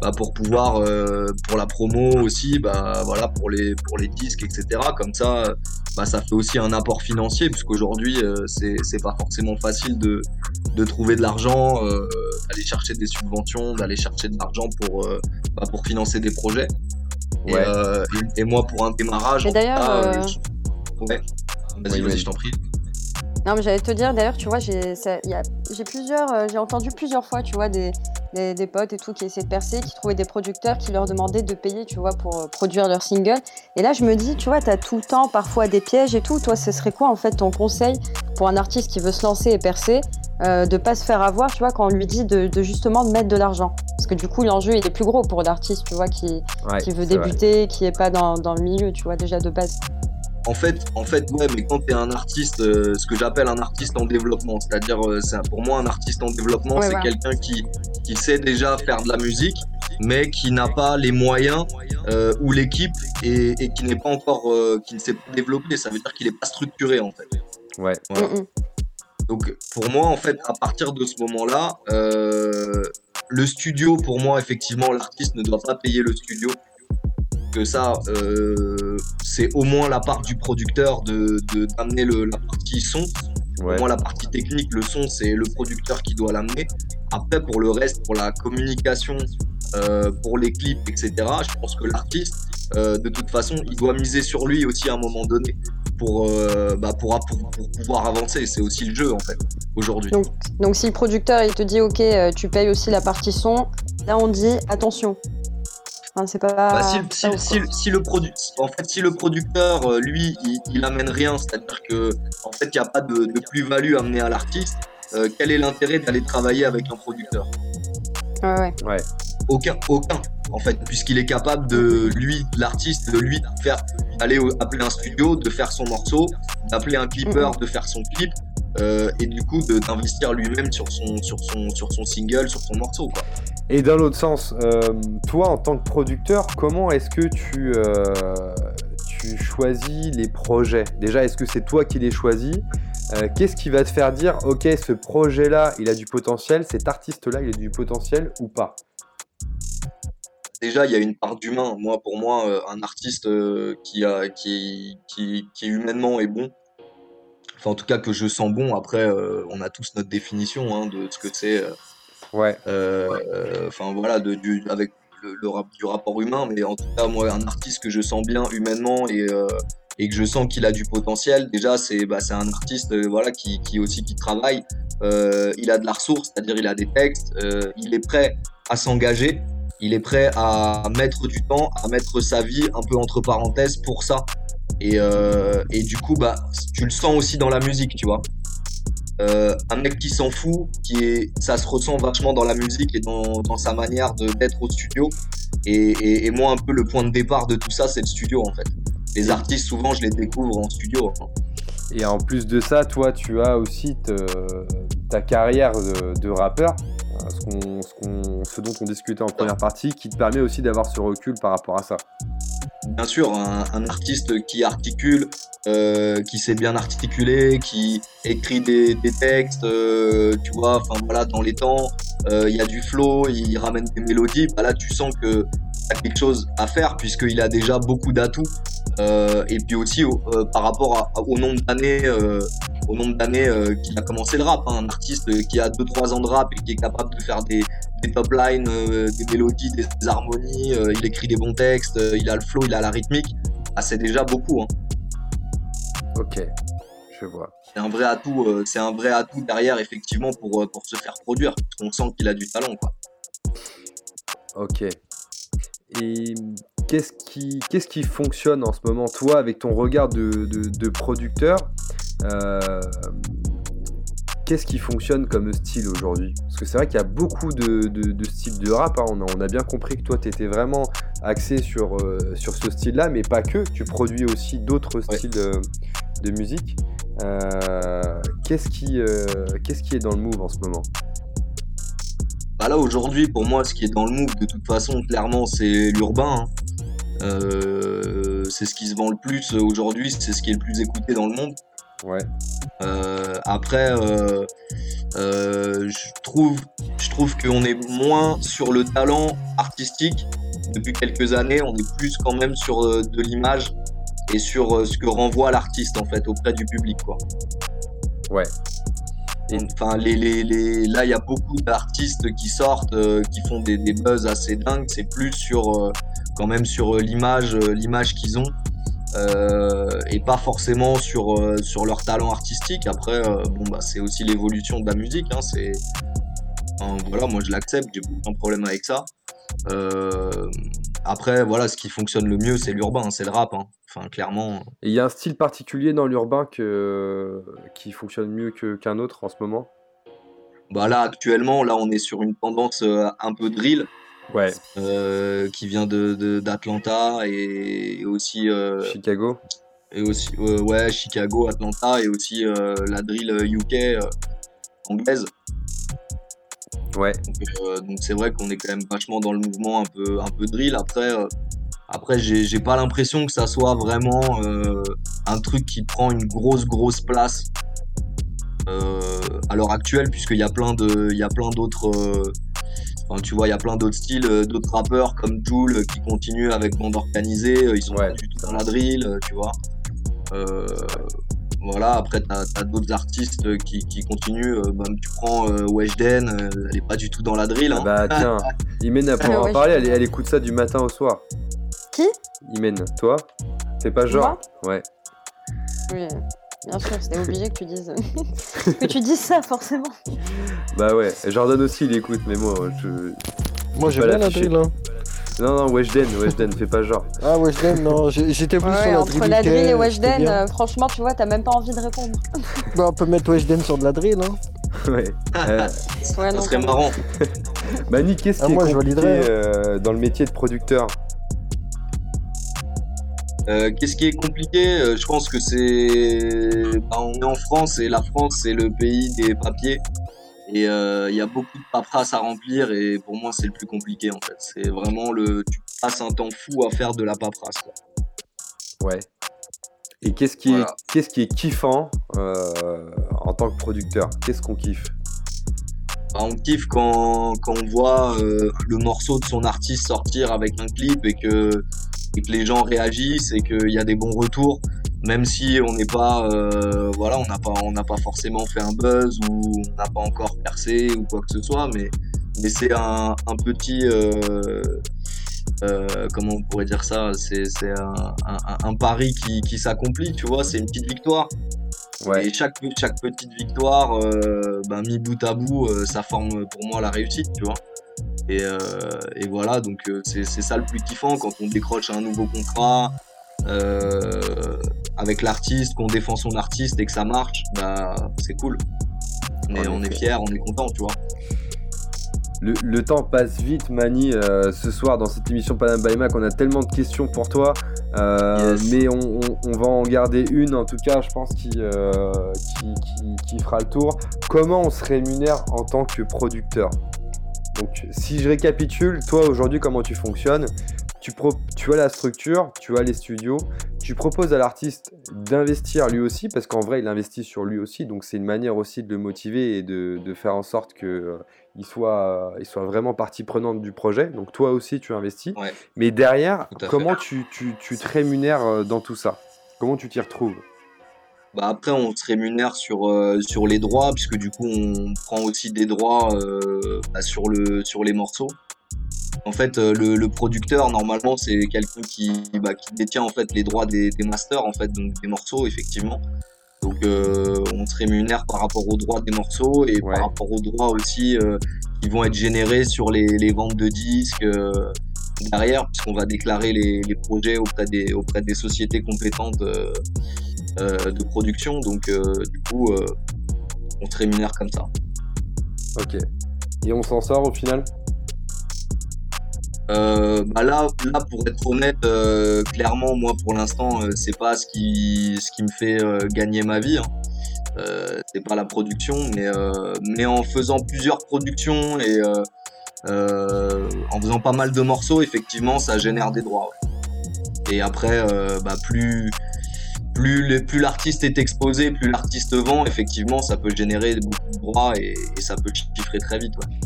bah, pour pouvoir euh, pour la promo aussi, bah voilà pour les pour les disques etc. Comme ça, euh, bah ça fait aussi un apport financier puisqu'aujourd'hui euh, c'est c'est pas forcément facile de de trouver de l'argent, euh, d'aller chercher des subventions, d'aller chercher de l'argent pour euh, bah, pour financer des projets. Et, Ouais. euh, et, et moi pour un démarrage, Mais d'ailleurs, euh, ouais. Vas-y, Oui, vas-y, vas-y. je t'en prie. Non, mais j'allais te dire, d'ailleurs, tu vois, j'ai plusieurs, euh, j'ai entendu plusieurs fois, tu vois, des, des, des potes et tout qui essaient de percer, qui trouvaient des producteurs qui leur demandaient de payer, tu vois, pour euh, produire leur single. Et là, je me dis, tu vois, t'as tout le temps parfois des pièges et tout. Toi, ce serait quoi, en fait, ton conseil pour un artiste qui veut se lancer et percer, euh, de pas se faire avoir, tu vois, quand on lui dit de, de justement de mettre de l'argent? Parce que du coup, l'enjeu, il est plus gros pour l'artiste, tu vois, qui, Ouais, qui veut vrai. débuter, qui est pas dans, dans le milieu, tu vois, déjà de base. En fait, en fait, ouais, mais quand tu es un artiste, euh, ce que j'appelle un artiste en développement, c'est-à-dire, euh, pour moi, un artiste en développement, Ouais, c'est voilà. quelqu'un qui, qui sait déjà faire de la musique, mais qui n'a pas les moyens euh, ou l'équipe et, et qui n'est pas encore, euh, qui ne s'est pas développé. Ça veut dire qu'il n'est pas structuré, en fait. Ouais. Voilà. Donc, pour moi, en fait, à partir de ce moment-là, euh, le studio, pour moi, effectivement, l'artiste ne doit pas payer le studio que ça, euh, c'est au moins la part du producteur de de- d'amener la partie son. Ouais. Pour moi, la partie technique, le son, c'est le producteur qui doit l'amener. Après, pour le reste, pour la communication, euh, pour les clips, etc., je pense que l'artiste, euh, de toute façon, il doit miser sur lui aussi à un moment donné pour, euh, bah, pour, pour, pour pouvoir avancer. C'est aussi le jeu, en fait, aujourd'hui. Donc, donc si le producteur il te dit ok tu payes aussi la partie son, là on dit attention. Enfin, c'est pas. Bah, si, c'est si- pas ouf, si- si le produ- en fait, si le producteur, euh, lui, il, il amène rien, c'est-à-dire que en fait, il n'y a pas de, de plus-value amenée à l'artiste, euh, quel est l'intérêt d'aller travailler avec un producteur? Ouais, ouais. Aucun, aucun, en fait, puisqu'il est capable de lui, l'artiste, de lui faire aller au- appeler un studio, de faire son morceau, d'appeler un clipper, de faire son clip, euh, et du coup d'investir lui-même sur son, sur son, sur son single, sur son morceau, quoi. Et dans l'autre sens, euh, toi en tant que producteur, comment est-ce que tu, euh, tu choisis les projets? Déjà, est-ce que c'est toi qui les choisis? Euh, Qu'est-ce qui va te faire dire, ok, ce projet-là, il a du potentiel, cet artiste-là, il a du potentiel ou pas? Déjà il y a une part d'humain. Moi, pour moi, un artiste qui, a, qui, qui, humainement est bon, enfin en tout cas que je sens bon. Après, on a tous notre définition hein, de ce que c'est. Ouais. euh, euh, Enfin voilà, de, du, avec le, le rap- du rapport humain. Mais en tout cas, moi, un artiste que je sens bien humainement et euh, et que je sens qu'il a du potentiel, déjà c'est bah, un artiste voilà qui, qui aussi qui travaille. Euh, il a de la ressource, c'est-à-dire il a des textes, euh, il est prêt à s'engager, il est prêt à mettre du temps, à mettre sa vie un peu entre parenthèses pour ça. Et, et du coup, bah, tu le sens aussi dans la musique, tu vois. Euh, un mec qui s'en fout, qui est, ça se ressent vachement dans la musique et dans, dans sa manière de d'être au studio. Et, et, et moi, un peu le point de départ de tout ça, c'est le studio en fait. Les artistes, souvent, je les découvre en studio. hein. Et en plus de ça, toi, tu as aussi te- ta carrière de, de rappeur, euh, ce qu'on, ce, qu'on- ce dont on discutait en première partie, qui te permet aussi d'avoir ce recul par rapport à ça. Bien sûr, un, un artiste qui articule, euh, qui sait bien articuler, qui écrit des, des textes, euh, tu vois, enfin voilà, dans les temps, euh, il y a du flow, il ramène des mélodies, bah là tu sens que y a quelque chose à faire puisqu'il a déjà beaucoup d'atouts. Euh, et puis aussi au- euh, par rapport à- au nombre d'années, au nombre d'années qu'il a commencé le rap, hein. un artiste qui a 2-3 ans de rap et qui est capable de faire des, des top lines, des mélodies, des, harmonies, euh, il écrit des bons textes, il a le flow, il a la rythmique, ah, c'est déjà beaucoup. Hein. Ok, je vois. C'est un vrai atout, euh, c'est un vrai atout derrière effectivement pour, euh, pour se faire produire. On sent qu'il a du talent quoi. Ok. Et qu'est-ce qui, qu'est-ce qui fonctionne en ce moment, toi, avec ton regard de, de- de producteur euh, Qu'est-ce qui fonctionne comme style aujourd'hui? Parce que c'est vrai qu'il y a beaucoup de, styles de rap. hein. On, a, on a bien compris que toi, tu étais vraiment axé sur, euh, sur ce style-là, mais pas que. Tu produis aussi d'autres styles de musique. Euh, qu'est-ce qui, euh, qu'est-ce qui est dans le move en ce moment? Bah là aujourd'hui pour moi ce qui est dans le move de toute façon clairement c'est l'urbain. hein. Euh, c'est ce qui se vend le plus aujourd'hui, c'est ce qui est le plus écouté dans le monde. Ouais. Euh, après, euh, je trouve, je trouve qu'on est moins sur le talent artistique depuis quelques années. On est plus quand même sur de l'image et sur euh, ce que renvoie l'artiste en fait auprès du public, quoi. Ouais. Enfin, les, les, les- là, il y a beaucoup d'artistes qui sortent, euh, qui font des, des buzz assez dingues. C'est plus sur, euh, quand même, sur l'image, euh, l'image qu'ils ont, et pas forcément sur, sur leur talent artistique. Après, bon, bah, c'est aussi l'évolution de la musique. Hein, c'est, enfin, voilà, moi, je l'accepte. J'ai aucun problème avec ça. Après, voilà, ce qui fonctionne le mieux, c'est l'urbain, c'est le rap. hein. Enfin, clairement. Il y a un style particulier dans l'urbain que, qui fonctionne mieux que- qu'un autre en ce moment? Bah là actuellement, là on est sur une tendance euh, un peu drill. Ouais. euh, qui vient de de- d'Atlanta et, et aussi euh, Chicago. Et aussi euh, ouais Chicago, Atlanta et aussi euh, la drill UK anglaise. Ouais. Donc euh, donc c'est vrai qu'on est quand même vachement dans le mouvement un peu un peu drill. Après euh, après j'ai pas l'impression que ça soit vraiment euh, un truc qui prend une grosse grosse place à l'heure actuelle puisqu'il y a plein d'autres enfin, tu vois il y a plein d'autres styles d'autres rappeurs comme Joule qui continuent avec bande organisée ils sont pas du tout dans la drill tu vois Euh, voilà après t'as as, d'autres artistes qui, qui continuent euh, bah, tu prends euh, Weshden euh, elle est pas du tout dans la drill hein. Bah tiens, Imen a pour Ah, en parler, elle, elle écoute ça du matin au soir. Qui? Imen, toi? C'est pas genre Ouais. Oui, bien sûr, c'était obligé que tu dises que tu dises ça forcément. Bah ouais, Jordan aussi il écoute, mais moi je. Moi, vais bien la drill, hein. Non, non, Weshden, Weshden, fais pas genre. Ah, Weshden, non, j'étais plus Ouais, sur la entre drill. la drill et Weshden, euh, franchement, tu vois, t'as même pas envie de répondre. Bah, on peut mettre Weshden sur de la drill, hein. Ouais. Euh, Ouais, non, serait marrant. Mani, qu'est-ce Ah, qui moi, est je compliqué hein. euh, dans le métier de producteur Euh, Qu'est-ce qui est compliqué Euh, Je pense que c'est. bah, on est en France et la France, c'est le pays des papiers. Et euh, il y a beaucoup de paperasse à remplir et pour moi, c'est le plus compliqué en fait. C'est vraiment le. Tu passes un temps fou à faire de la paperasse. quoi. Ouais. Et qu'est-ce qui, Voilà. est, qu'est-ce qui est kiffant euh, en tant que producteur? Qu'est-ce qu'on kiffe? Bah, on kiffe quand, quand on voit euh, le morceau de son artiste sortir avec un clip et que, et que les gens réagissent et qu'il y a des bons retours, même si on n'est pas, euh, voilà, on n'a pas, on n'a pas forcément fait un buzz ou on n'a pas encore percé ou quoi que ce soit, mais, mais c'est un, un petit, euh, euh, comment on pourrait dire ça, c'est, c'est un, un, un pari qui, qui s'accomplit, tu vois, c'est une petite victoire. Et chaque, chaque petite victoire, ben, mis bout à bout, euh, ça forme pour moi la réussite, tu vois. Et, euh, et voilà, donc c'est c'est ça le plus kiffant quand on décroche un nouveau contrat avec l'artiste, qu'on défend son artiste et que ça marche, bah c'est cool. On est, En on est fiers, on est content, tu vois. Le, le temps passe vite, Mani. euh, ce soir, dans cette émission Panam by Mac, on a tellement de questions pour toi. euh, Mais on, on- on va en garder une, en tout cas, je pense, qui, euh, qui, qui- qui fera le tour. Comment on se rémunère en tant que producteur? Donc si je récapitule, toi aujourd'hui comment tu fonctionnes? Tu, tu as la structure, tu as les studios, tu proposes à l'artiste d'investir lui aussi, parce qu'en vrai il investit sur lui aussi, donc c'est une manière aussi de le motiver et de, faire en sorte qu'il euh, soit, il soit vraiment partie prenante du projet. Donc toi aussi tu investis. Mais derrière, comment tu, tu, tu, te rémunères euh, dans tout ça? Comment tu t'y retrouves? Bah après, on se rémunère sur, euh, sur les droits, puisque du coup, on prend aussi des droits bah, sur, le, sur les morceaux. En fait, euh, le, producteur, normalement, c'est quelqu'un qui, bah, qui, détient en fait les droits des, masters, en fait, donc des morceaux, effectivement. Donc, euh, on se rémunère par rapport aux droits des morceaux et par rapport aux droits aussi euh, qui vont être générés sur les, ventes de disques derrière, puisqu'on va déclarer les, projets auprès des, auprès des sociétés compétentes de production. Donc, du coup, on se rémunère comme ça. Ok. Et on s'en sort au final? Euh, bah là, là, pour être honnête, euh, clairement, moi, pour l'instant, euh, c'est pas ce qui, ce qui me fait gagner ma vie. Hein. c'est pas la production, mais, mais en faisant plusieurs productions et en faisant pas mal de morceaux, effectivement, ça génère des droits. Et après, bah, plus, plus, plus l'artiste est exposé, plus l'artiste vend, effectivement, ça peut générer beaucoup de droits et, ça peut chiffrer très vite. Ouais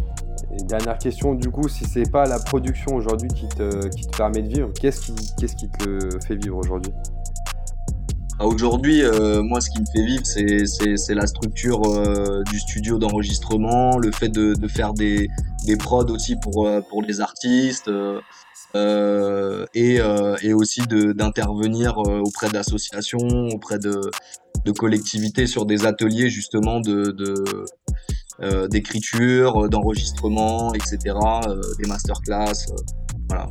dernière question, du coup, si c'est pas la production aujourd'hui qui te, permet de vivre, qu'est-ce qui, te fait vivre aujourd'hui? Ah, Aujourd'hui, euh, moi, ce qui me fait vivre, c'est, la structure euh, du studio d'enregistrement, le fait de, faire des, prods aussi pour, euh, les artistes. et, aussi d'intervenir auprès d'associations, auprès de collectivités sur des ateliers justement de, euh, d'écriture, euh, d'enregistrement, etc., euh, des masterclass, voilà.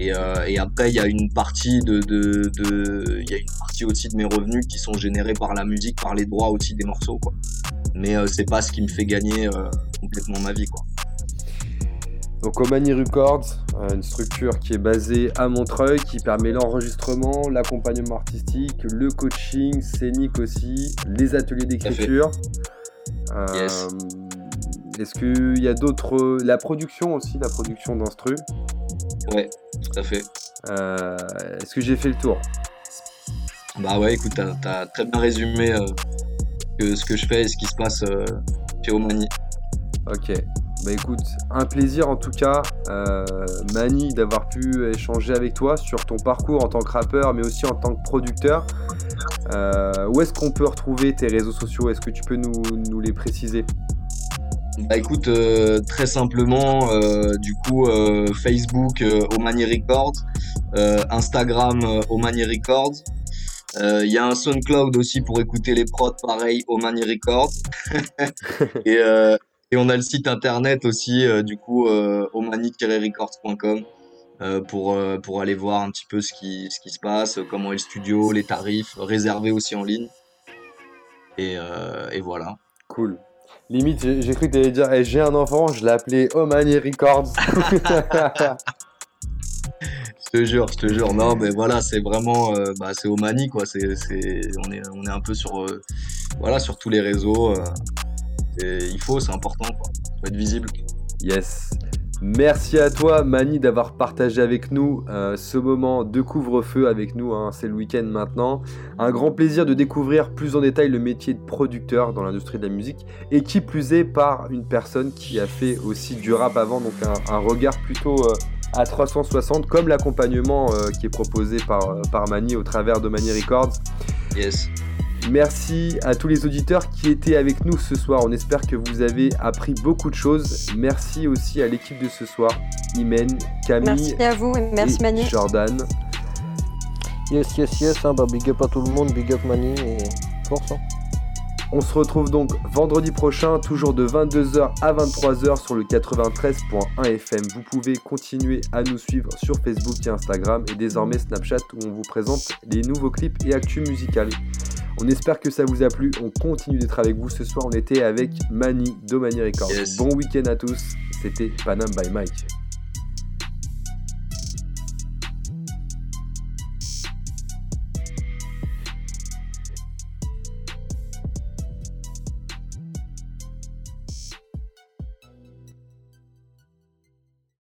Et, et, après, il y a une partie de, de, de y a une partie aussi de mes revenus qui sont générés par la musique, par les droits aussi des morceaux, quoi. Mais c'est pas ce qui me fait gagner complètement ma vie, quoi. Donc Omani Records, une structure qui est basée à Montreuil, qui permet l'enregistrement, l'accompagnement artistique, le coaching, scénique aussi, les ateliers d'écriture. Yes. Euh, est-ce qu'il y a d'autres. La production aussi, la production d'instru? Ouais, tout à fait. Euh, est-ce que j'ai fait le tour? Bah ouais, écoute, t'as as très bien résumé euh, ce que je fais et ce qui se passe chez Omani. Ok. Bah écoute, un plaisir en tout cas, Mani, d'avoir pu échanger avec toi sur ton parcours en tant que rappeur, mais aussi en tant que producteur. Euh, où est-ce qu'on peut retrouver tes réseaux sociaux? Est-ce que tu peux nous, les préciser? Bah écoute, euh, très simplement, euh, du coup, Facebook Omani Records, Instagram Omani Records. Il y a un SoundCloud aussi pour écouter les prods, pareil, Omani Records. et, et, on a le site internet aussi, du coup, omani-records.com. Euh, pour, euh, pour aller voir un petit peu ce qui, ce qui se passe, comment est le studio, les tarifs, réservés aussi en ligne. Et, euh, et voilà. Cool. Limite, j'ai cru que tu allais dire eh, j'ai un enfant, je l'appelais Omani Records. je te jure, je te jure. Non, mais voilà, c'est vraiment, bah, c'est Omani quoi. C'est, c'est, on est, on est un peu sur, voilà, sur tous les réseaux. Et il faut, c'est important quoi. Faut être visible. Yes. Merci à toi Mani d'avoir partagé avec nous euh, ce moment de couvre-feu avec nous, hein. c'est le week-end maintenant. Un grand plaisir de découvrir plus en détail le métier de producteur dans l'industrie de la musique et qui plus est par une personne qui a fait aussi du rap avant, donc un, regard plutôt euh, à 360 comme l'accompagnement euh, qui est proposé par, par Mani au travers de Mani Records. Yes. Merci à tous les auditeurs qui étaient avec nous ce soir. On espère que vous avez appris beaucoup de choses. Merci aussi à l'équipe de ce soir, Imen, Camille merci à vous et merci et Jordan. Yes, yes, yes. Hein, bah, big up à tout le monde, big up Mani et force. Hein. On se retrouve donc vendredi prochain, toujours de 22h à 23h sur le 93.1 FM. Vous pouvez continuer à nous suivre sur Facebook et Instagram et désormais Snapchat où on vous présente les nouveaux clips et actus musicales. On espère que ça vous a plu. On continue d'être avec vous. Ce soir, on était avec Mani de Mani Records. Bon week-end à tous. C'était Panam by Mike.